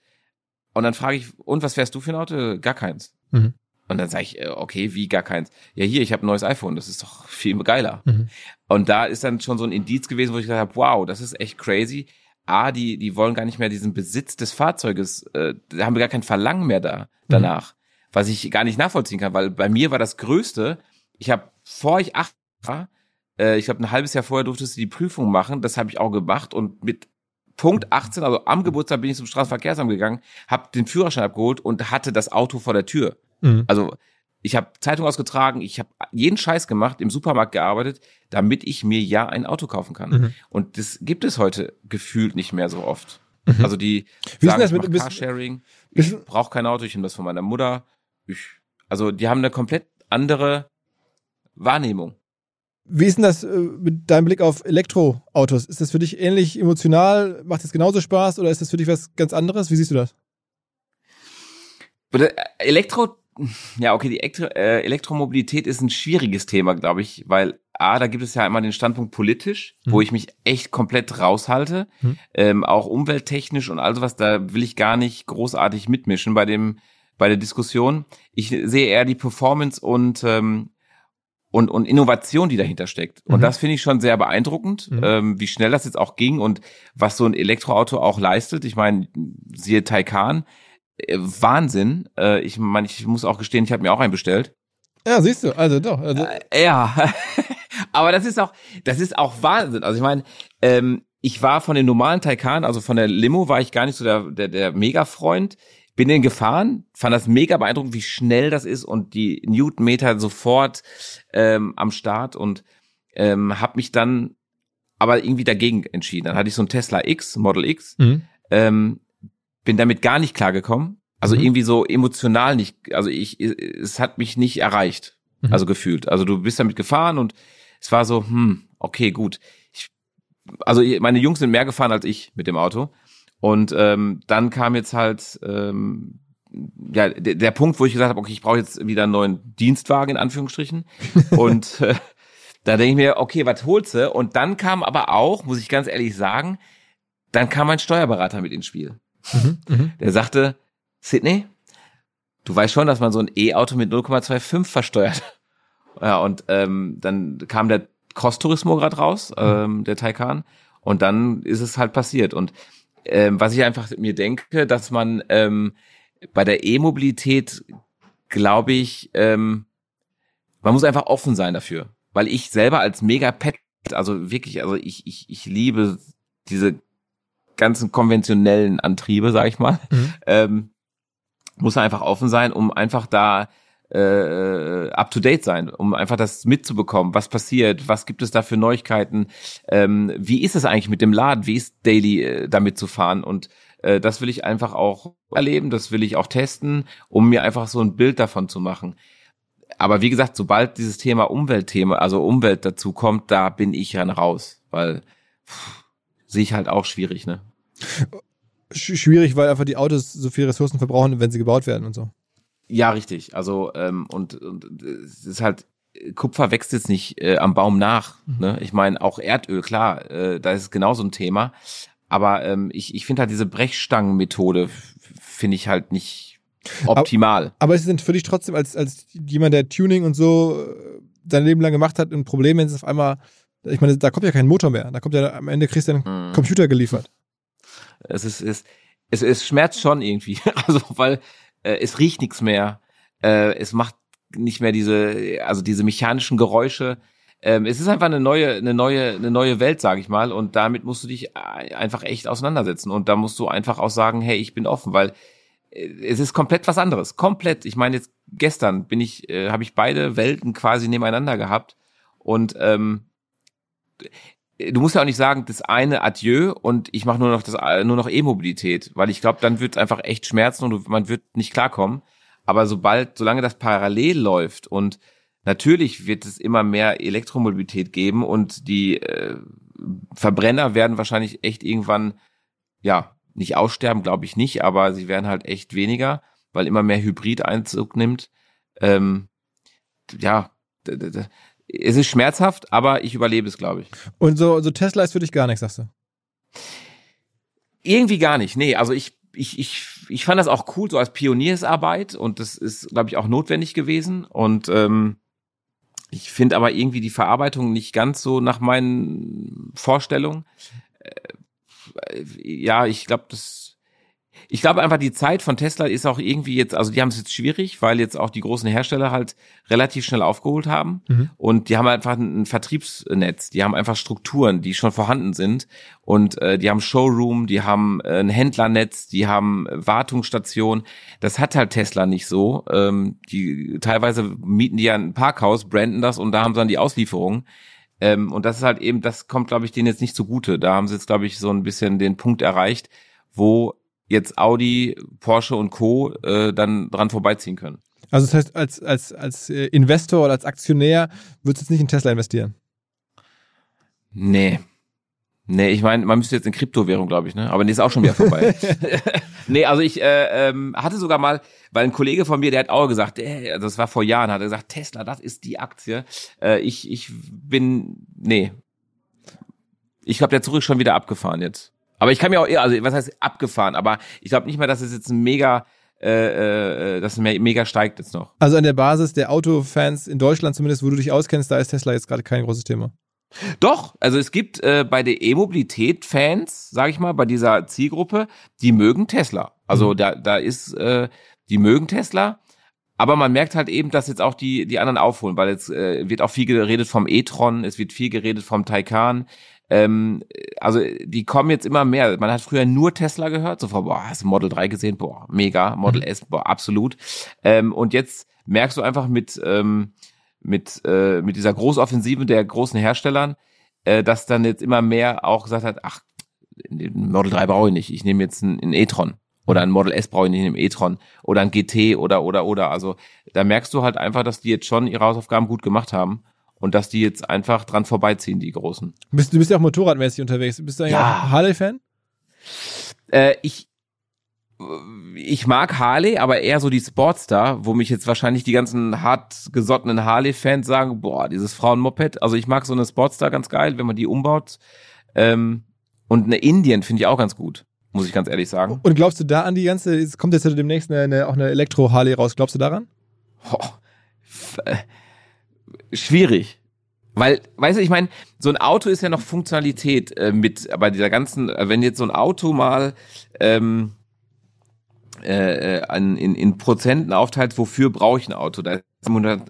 Und dann frage ich, und was fährst du für ein Auto? Gar keins. Mhm. Und dann sage ich, äh, okay, wie gar keins? Ja, hier, ich habe ein neues iPhone, das ist doch viel geiler. Mhm. Und da ist dann schon so ein Indiz gewesen, wo ich gesagt habe, wow, das ist echt crazy. A, die, die wollen gar nicht mehr diesen Besitz des Fahrzeuges, äh, da haben wir gar kein Verlangen mehr da danach, was ich gar nicht nachvollziehen kann, weil bei mir war das Größte, ich habe, vor ich acht war, äh, ich glaube ein halbes Jahr vorher durftest du die Prüfung machen, das habe ich auch gemacht und mit Punkt 18, also am Geburtstag bin ich zum Straßenverkehrsamt gegangen, habe den Führerschein abgeholt und hatte das Auto vor der Tür. Mhm. Also ich habe Zeitung ausgetragen, ich habe jeden Scheiß gemacht, im Supermarkt gearbeitet, damit ich mir ja ein Auto kaufen kann. Mhm. Und das gibt es heute gefühlt nicht mehr so oft. Mhm. Also die Wie sagen, das ich mit- mach bist- Carsharing, ich brauche kein Auto, ich nehme das von meiner Mutter. Ich, also die haben eine komplett andere Wahrnehmung. Wie ist denn das äh, mit deinem Blick auf Elektroautos? Ist das für dich ähnlich emotional? Macht das genauso Spaß oder ist das für dich was ganz anderes? Wie siehst du das? Elektro, ja, okay, die Elektro, äh, Elektromobilität ist ein schwieriges Thema, glaube ich, weil A, da gibt es ja immer den Standpunkt politisch, mhm. wo ich mich echt komplett raushalte, mhm. ähm, auch umwelttechnisch und all sowas, da will ich gar nicht großartig mitmischen bei dem, bei der Diskussion. Ich sehe eher die Performance und, ähm, und, und Innovation, die dahinter steckt. Und mhm. das finde ich schon sehr beeindruckend, mhm. ähm, wie schnell das jetzt auch ging und was so ein Elektroauto auch leistet. Ich meine, siehe Taycan, äh, Wahnsinn. Äh, ich meine, ich muss auch gestehen, ich habe mir auch einen bestellt. Ja, siehst du, also doch. Also. Äh, ja, <laughs> aber das ist auch, das ist auch Wahnsinn. Also ich meine, ähm, ich war von den normalen Taycan, also von der Limo, war ich gar nicht so der, der, der Mega-Freund. Bin den gefahren, fand das mega beeindruckend, wie schnell das ist und die Newtonmeter sofort ähm, am Start und ähm, habe mich dann aber irgendwie dagegen entschieden. Dann hatte ich so ein Tesla X, Model X, mhm. ähm, bin damit gar nicht klargekommen. Also mhm. irgendwie so emotional nicht, also ich, es hat mich nicht erreicht, mhm. also gefühlt. Also du bist damit gefahren und es war so, hm, okay, gut. Ich, also meine Jungs sind mehr gefahren als ich mit dem Auto. Und ähm, dann kam jetzt halt ähm, ja der, der Punkt, wo ich gesagt habe, okay, ich brauche jetzt wieder einen neuen Dienstwagen in Anführungsstrichen. <laughs> und äh, da denke ich mir, okay, was holst du? Und dann kam aber auch, muss ich ganz ehrlich sagen, dann kam mein Steuerberater mit ins Spiel. Mhm, mh. Der sagte, Sydney, du weißt schon, dass man so ein E-Auto mit 0,25 versteuert. <laughs> Ja, und ähm, dann kam der Cross Turismo gerade raus, mhm. ähm, der Taycan, und dann ist es halt passiert. Und ähm, was ich einfach mir denke, dass man ähm, bei der E-Mobilität, glaube ich, ähm, man muss einfach offen sein dafür. Weil ich selber als Mega-Pet, also wirklich, also ich, ich, ich liebe diese ganzen konventionellen Antriebe, sag ich mal, mhm. ähm, muss einfach offen sein, um einfach da äh, up to date sein, um einfach das mitzubekommen, was passiert, was gibt es da für Neuigkeiten, ähm, wie ist es eigentlich mit dem Laden, wie ist Daily äh, damit zu fahren und äh, das will ich einfach auch erleben, das will ich auch testen, um mir einfach so ein Bild davon zu machen. Aber wie gesagt, sobald dieses Thema Umweltthema, also Umwelt dazu kommt, da bin ich dann raus, weil pff, sehe ich halt auch schwierig, ne? Schwierig, weil einfach die Autos so viele Ressourcen verbrauchen, wenn sie gebaut werden und so. Ja, richtig. Also ähm, und, und es ist halt Kupfer wächst jetzt nicht äh, am Baum nach. Mhm. Ne? Ich meine auch Erdöl, klar, äh, da ist es genauso ein Thema. Aber ähm, ich, ich finde halt diese Brechstangenmethode finde ich halt nicht optimal. Aber, aber es sind für dich trotzdem als als jemand, der Tuning und so äh, sein Leben lang gemacht hat, ein Problem, wenn es auf einmal, ich meine, da kommt ja kein Motor mehr. Da kommt ja am Ende kriegst du einen mhm. Computer geliefert. Es ist, es, es, es schmerzt schon irgendwie. <laughs> Also weil äh, es riecht nichts mehr, äh, es macht nicht mehr diese, also diese mechanischen Geräusche. Ähm, es ist einfach eine neue, eine neue, eine neue Welt, sage ich mal, und damit musst du dich einfach echt auseinandersetzen. Und da musst du einfach auch sagen, hey, ich bin offen, weil äh, es ist komplett was anderes, komplett. Ich meine jetzt gestern bin ich, äh, habe ich beide Welten quasi nebeneinander gehabt. Und ähm, du musst ja auch nicht sagen, das eine Adieu und ich mache nur noch das nur noch E-Mobilität, weil ich glaube, dann wird es einfach echt schmerzen und man wird nicht klarkommen. Aber sobald, solange das parallel läuft und natürlich wird es immer mehr Elektromobilität geben und die äh, Verbrenner werden wahrscheinlich echt irgendwann, ja, nicht aussterben, glaube ich nicht, aber sie werden halt echt weniger, weil immer mehr Hybrid Einzug nimmt. Ähm, ja, es ist schmerzhaft, aber ich überlebe es, glaube ich. Und so, so Tesla ist für dich gar nichts, sagst du? Irgendwie gar nicht. Nee, also ich, ich, ich, ich fand das auch cool, so als Pioniersarbeit und das ist, glaube ich, auch notwendig gewesen. Und ähm, ich finde aber irgendwie die Verarbeitung nicht ganz so nach meinen Vorstellungen. Äh, ja, ich glaube, das ich glaube einfach, die Zeit von Tesla ist auch irgendwie jetzt, also die haben es jetzt schwierig, weil jetzt auch die großen Hersteller halt relativ schnell aufgeholt haben. Mhm. Und die haben einfach ein Vertriebsnetz, die haben einfach Strukturen, die schon vorhanden sind. Und äh, die haben Showroom, die haben äh, ein Händlernetz, die haben Wartungsstation. Das hat halt Tesla nicht so. Ähm, die teilweise mieten die ja ein Parkhaus, branden das und da haben sie dann die Auslieferung. Ähm, und das ist halt eben, das kommt, glaube ich, denen jetzt nicht zugute. Da haben sie jetzt, glaube ich, so ein bisschen den Punkt erreicht, wo jetzt Audi, Porsche und Co. Äh, dann dran vorbeiziehen können. Also das heißt, als, als, als äh, Investor oder als Aktionär würdest du jetzt nicht in Tesla investieren? Nee. Nee, ich meine, man müsste jetzt in Kryptowährung, glaube ich, ne? Aber die ist auch schon wieder vorbei. <laughs> nee, also ich äh, ähm, hatte sogar mal, weil ein Kollege von mir, der hat auch gesagt, äh, das war vor Jahren, hat er gesagt, Tesla, das ist die Aktie. Äh, ich, ich bin, nee. Ich glaube, der Zug ist schon wieder abgefahren jetzt. Aber ich kann mir auch, eher, also was heißt abgefahren, aber ich glaube nicht mehr, dass es jetzt ein mega äh, äh, das mega steigt jetzt noch. Also an der Basis der Autofans in Deutschland zumindest, wo du dich auskennst, da ist Tesla jetzt gerade kein großes Thema. Doch, also es gibt äh, bei der E-Mobilität-Fans, sage ich mal, bei dieser Zielgruppe, die mögen Tesla. Also mhm. da, da ist, äh, die mögen Tesla, aber man merkt halt eben, dass jetzt auch die, die anderen aufholen, weil jetzt äh, wird auch viel geredet vom e-tron, es wird viel geredet vom Taycan. Ähm, also die kommen jetzt immer mehr. Man hat früher nur Tesla gehört, so vor, boah, hast du Model 3 gesehen? Boah, mega, Model mhm. S, boah, absolut. Ähm, und jetzt merkst du einfach mit, ähm, mit, äh, mit dieser Großoffensive der großen Herstellern, äh, dass dann jetzt immer mehr auch gesagt hat, ach, Model 3 brauche ich nicht, ich nehme jetzt ein, ein e-tron. Oder ein Model S brauche ich nicht, ich nehme e-tron. Oder ein GT oder, oder, oder. Also da merkst du halt einfach, dass die jetzt schon ihre Hausaufgaben gut gemacht haben und dass die jetzt einfach dran vorbeiziehen, die Großen. Bist, du bist ja auch motorradmäßig unterwegs. Bist du eigentlich ja. Harley-Fan? Äh, ich, ich mag Harley, aber eher so die Sportstar, wo mich jetzt wahrscheinlich die ganzen hart gesottenen Harley-Fans sagen, boah, dieses Frauenmoped. Also ich mag so eine Sportstar ganz geil, wenn man die umbaut. Ähm, und eine Indien finde ich auch ganz gut, muss ich ganz ehrlich sagen. Und glaubst du da an die ganze, es kommt jetzt demnächst eine, eine, auch eine Elektro-Harley raus, glaubst du daran? Oh, schwierig. Weil, weißt du, ich meine, so ein Auto ist ja noch Funktionalität äh, mit, aber dieser ganzen, äh, wenn jetzt so ein Auto mal ähm, äh, an, in, in Prozenten aufteilt, wofür brauche ich ein Auto? Da ist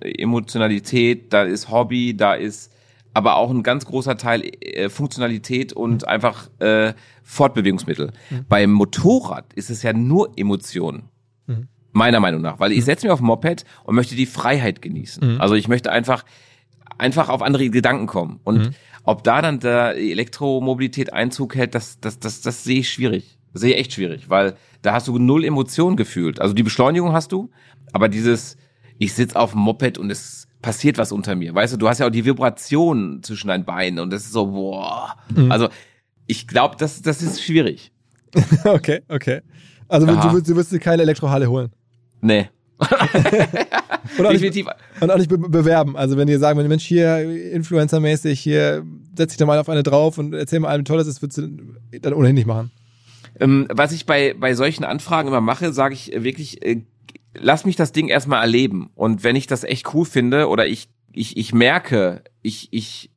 Emotionalität, da ist Hobby, da ist aber auch ein ganz großer Teil äh, Funktionalität und mhm. einfach äh, Fortbewegungsmittel. Mhm. Beim Motorrad ist es ja nur Emotionen. Mhm. Meiner Meinung nach, weil ich mhm. setze mich auf ein Moped und möchte die Freiheit genießen. Mhm. Also ich möchte einfach einfach auf andere Gedanken kommen. Und mhm. ob da dann der Elektromobilität Einzug hält, das, das, das, das sehe ich schwierig. Das sehe ich echt schwierig, weil da hast du null Emotionen gefühlt. Also die Beschleunigung hast du, aber dieses, ich sitze auf dem Moped und es passiert was unter mir. Weißt du, du hast ja auch die Vibration zwischen deinen Beinen und das ist so, boah. Mhm. Also ich glaube, das, das ist schwierig. <laughs> okay, okay. Also du, du, du wirst dir keine Elektrohalle holen. Nee. und, auch nicht, und auch nicht be bewerben. Also wenn ihr sagen, Mensch, hier Influencer-mäßig, hier setz dich da mal auf eine drauf und erzähl mal allen, wie toll das ist, würdest du dann ohnehin nicht machen. Ähm, was ich bei, bei solchen Anfragen immer mache, sage ich wirklich, äh, lass mich das Ding erstmal erleben. Und wenn ich das echt cool finde oder ich, ich, ich merke, ich, ich,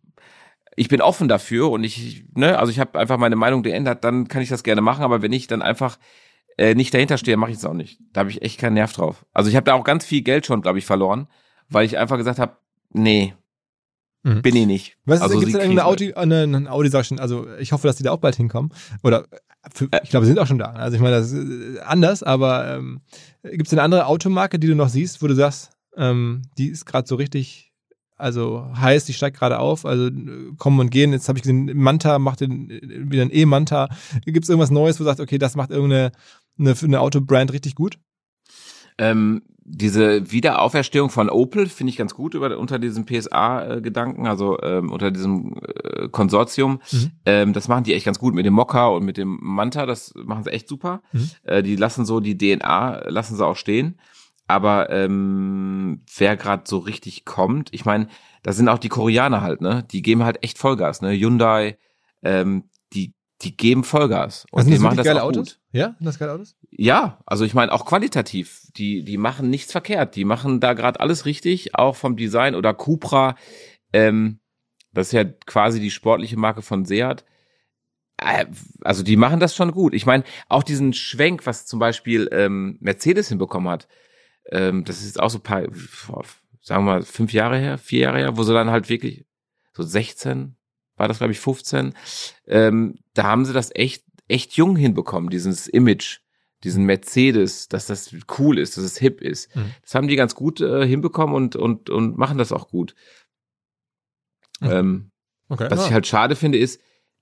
ich bin offen dafür und ich, ne, also ich habe einfach meine Meinung geändert, dann kann ich das gerne machen, aber wenn ich dann einfach äh, nicht dahinter stehe, mache ich es auch nicht. Da habe ich echt keinen Nerv drauf. Also ich habe da auch ganz viel Geld schon, glaube ich, verloren, weil ich einfach gesagt habe, nee, mhm. bin ich nicht. Was also gibt es denn eine Audi, eine, eine Audi sag schon, also ich hoffe, dass die da auch bald hinkommen. Oder für, ich glaube, sie sind auch schon da. Also ich meine, das ist anders, aber ähm, gibt es eine andere Automarke, die du noch siehst, wo du sagst, ähm, die ist gerade so richtig also heiß, die steigt gerade auf, also kommen und gehen. Jetzt habe ich gesehen, Manta macht den, wieder ein E-Manta. Gibt es irgendwas Neues, wo du sagst, okay, das macht irgendeine eine, eine Autobrand richtig gut? Ähm, diese Wiederauferstehung von Opel finde ich ganz gut über, unter diesem PSA-Gedanken, also ähm, unter diesem äh, Konsortium. Mhm. Ähm, das machen die echt ganz gut mit dem Mokka und mit dem Manta, das machen sie echt super. Mhm. Äh, die lassen so die DNA, lassen sie auch stehen. Aber ähm, wer gerade so richtig kommt, ich meine, da sind auch die Koreaner halt, ne? Die geben halt echt Vollgas, ne? Hyundai, ähm, die geben Vollgas. Und also die machen das geile auch Autos? Gut. Ja, sind das geile Autos? Ja, also ich meine auch qualitativ. Die, die machen nichts verkehrt. Die machen da gerade alles richtig, auch vom Design oder Cupra. Ähm, das ist ja quasi die sportliche Marke von Seat. Äh, also die machen das schon gut. Ich meine, auch diesen Schwenk, was zum Beispiel ähm, Mercedes hinbekommen hat, ähm, das ist auch so ein paar, sagen wir mal, fünf Jahre her, vier Jahre her, wo sie dann halt wirklich so 16, war das, glaube ich, 15. Ähm, da haben sie das echt, echt jung hinbekommen, dieses Image, diesen Mercedes, dass das cool ist, dass es hip ist. Mhm. Das haben die ganz gut äh, hinbekommen und, und, und machen das auch gut. Mhm. Ähm, okay, was ja. ich halt schade finde, ist,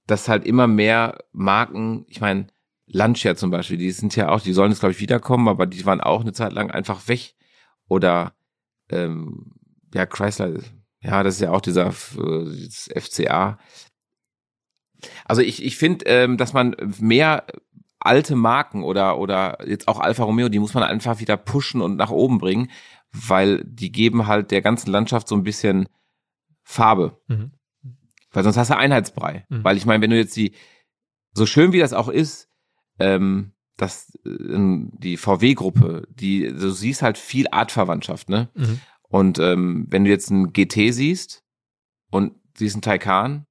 dass halt immer mehr Marken, ich meine, Lancia zum Beispiel, die sind ja auch, die sollen jetzt, glaube ich, wiederkommen, aber die waren auch eine Zeit lang einfach weg. oder ähm, ja, Chrysler, ja, das ist ja auch dieser äh, FCA. Also ich, ich finde, ähm, dass man mehr alte Marken oder, oder jetzt auch Alfa Romeo, die muss man einfach wieder pushen und nach oben bringen, weil die geben halt der ganzen Landschaft so ein bisschen Farbe. Mhm. Weil sonst hast du Einheitsbrei. Mhm. Weil ich meine, wenn du jetzt die, so schön wie das auch ist, ähm, dass äh, die VW-Gruppe, die, du siehst halt viel Artverwandtschaft, ne? Mhm. Und ähm, wenn du jetzt einen GT siehst und siehst einen Taycan,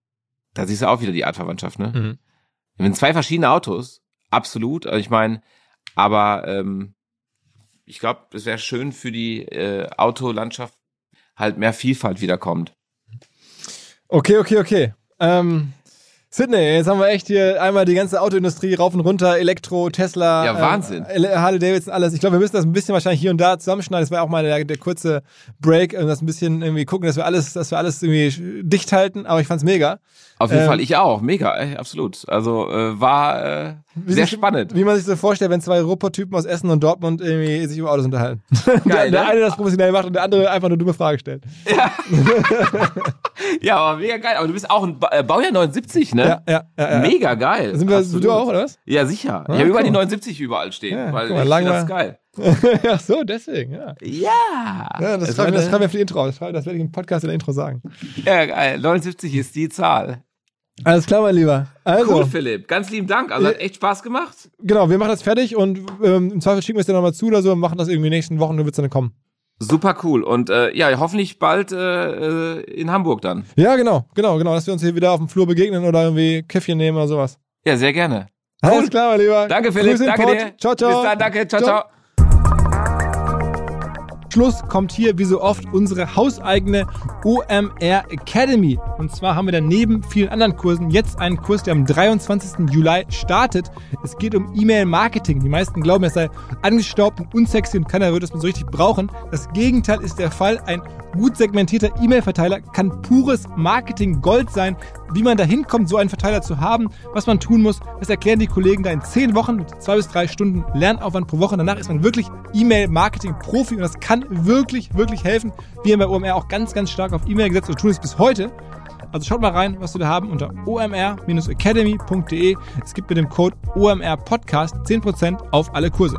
da siehst du auch wieder die Artverwandtschaft, ne? Mhm. Wenn zwei verschiedene Autos, absolut. Also ich meine, aber ähm, ich glaube, es wäre schön für die äh, Autolandschaft halt mehr Vielfalt wiederkommt. Okay, okay, okay. Ähm, Sydney, jetzt haben wir echt hier einmal die ganze Autoindustrie rauf und runter, Elektro, Tesla, ja, Wahnsinn. Äh, Harley Davidson, alles. Ich glaube, wir müssen das ein bisschen wahrscheinlich hier und da zusammenschneiden. Das war auch mal der, der kurze Break und das ein bisschen irgendwie gucken, dass wir alles, dass wir alles irgendwie dicht halten. Aber ich fand's mega. Auf jeden ähm, Fall, ich auch, mega, ey, absolut. Also äh, war äh, sehr sich, spannend. Wie man sich so vorstellt, wenn zwei Ruhrpott-Typen aus Essen und Dortmund irgendwie sich über Autos unterhalten. <laughs> Geil, der, der ne? eine das professionell macht und der andere einfach nur dumme Frage stellt. Ja, <laughs> ja aber mega geil. Aber du bist auch ein ba äh, Baujahr 79, ne? Ja, ja, ja. ja. Mega geil. Sind wir, du auch, oder was? Ja, sicher. Ah, ich habe überall die 79 überall stehen, ja, weil mal, ich das geil. <laughs> Ach so, deswegen, ja. Ja. ja das, schreiben wir für die Intro. Das, das werde ich im Podcast in der Intro sagen. Ja, geil. 79 ist die Zahl. Alles klar, mein Lieber. Also, cool, Philipp. Ganz lieben Dank. Also hat echt Spaß gemacht. Genau, wir machen das fertig und ähm, im Zweifel schicken wir es dir nochmal zu oder so und machen das irgendwie in den nächsten Wochen, wird es dann kommen. Super cool. Und äh, ja, hoffentlich bald äh, in Hamburg dann. Ja, genau, genau, genau. Dass wir uns hier wieder auf dem Flur begegnen oder irgendwie Käffchen nehmen oder sowas. Ja, sehr gerne. Cool. Alles klar, mein Lieber. Danke, Philipp. Danke dir. Ciao, ciao. Bis dann, danke. ciao. ciao. ciao. Schluss kommt hier wie so oft unsere hauseigene OMR Academy. Und zwar haben wir dann neben vielen anderen Kursen jetzt einen Kurs, der am 23. Juli startet. Es geht um E-Mail-Marketing. Die meisten glauben, es sei angestaubt und unsexy und keiner würde es so richtig brauchen. Das Gegenteil ist der Fall. Ein gut segmentierter E-Mail-Verteiler kann pures Marketing-Gold sein. Wie man da hinkommt, so einen Verteiler zu haben, was man tun muss, das erklären die Kollegen da in 10 Wochen mit zwei bis drei Stunden Lernaufwand pro Woche. Danach ist man wirklich E-Mail-Marketing-Profi und das kann wirklich, wirklich helfen. Wir haben bei OMR auch ganz, ganz stark auf E-Mail gesetzt und tun es bis heute. Also schaut mal rein, was wir da haben unter omr-academy.de. Es gibt mit dem Code OMR Podcast 10% auf alle Kurse.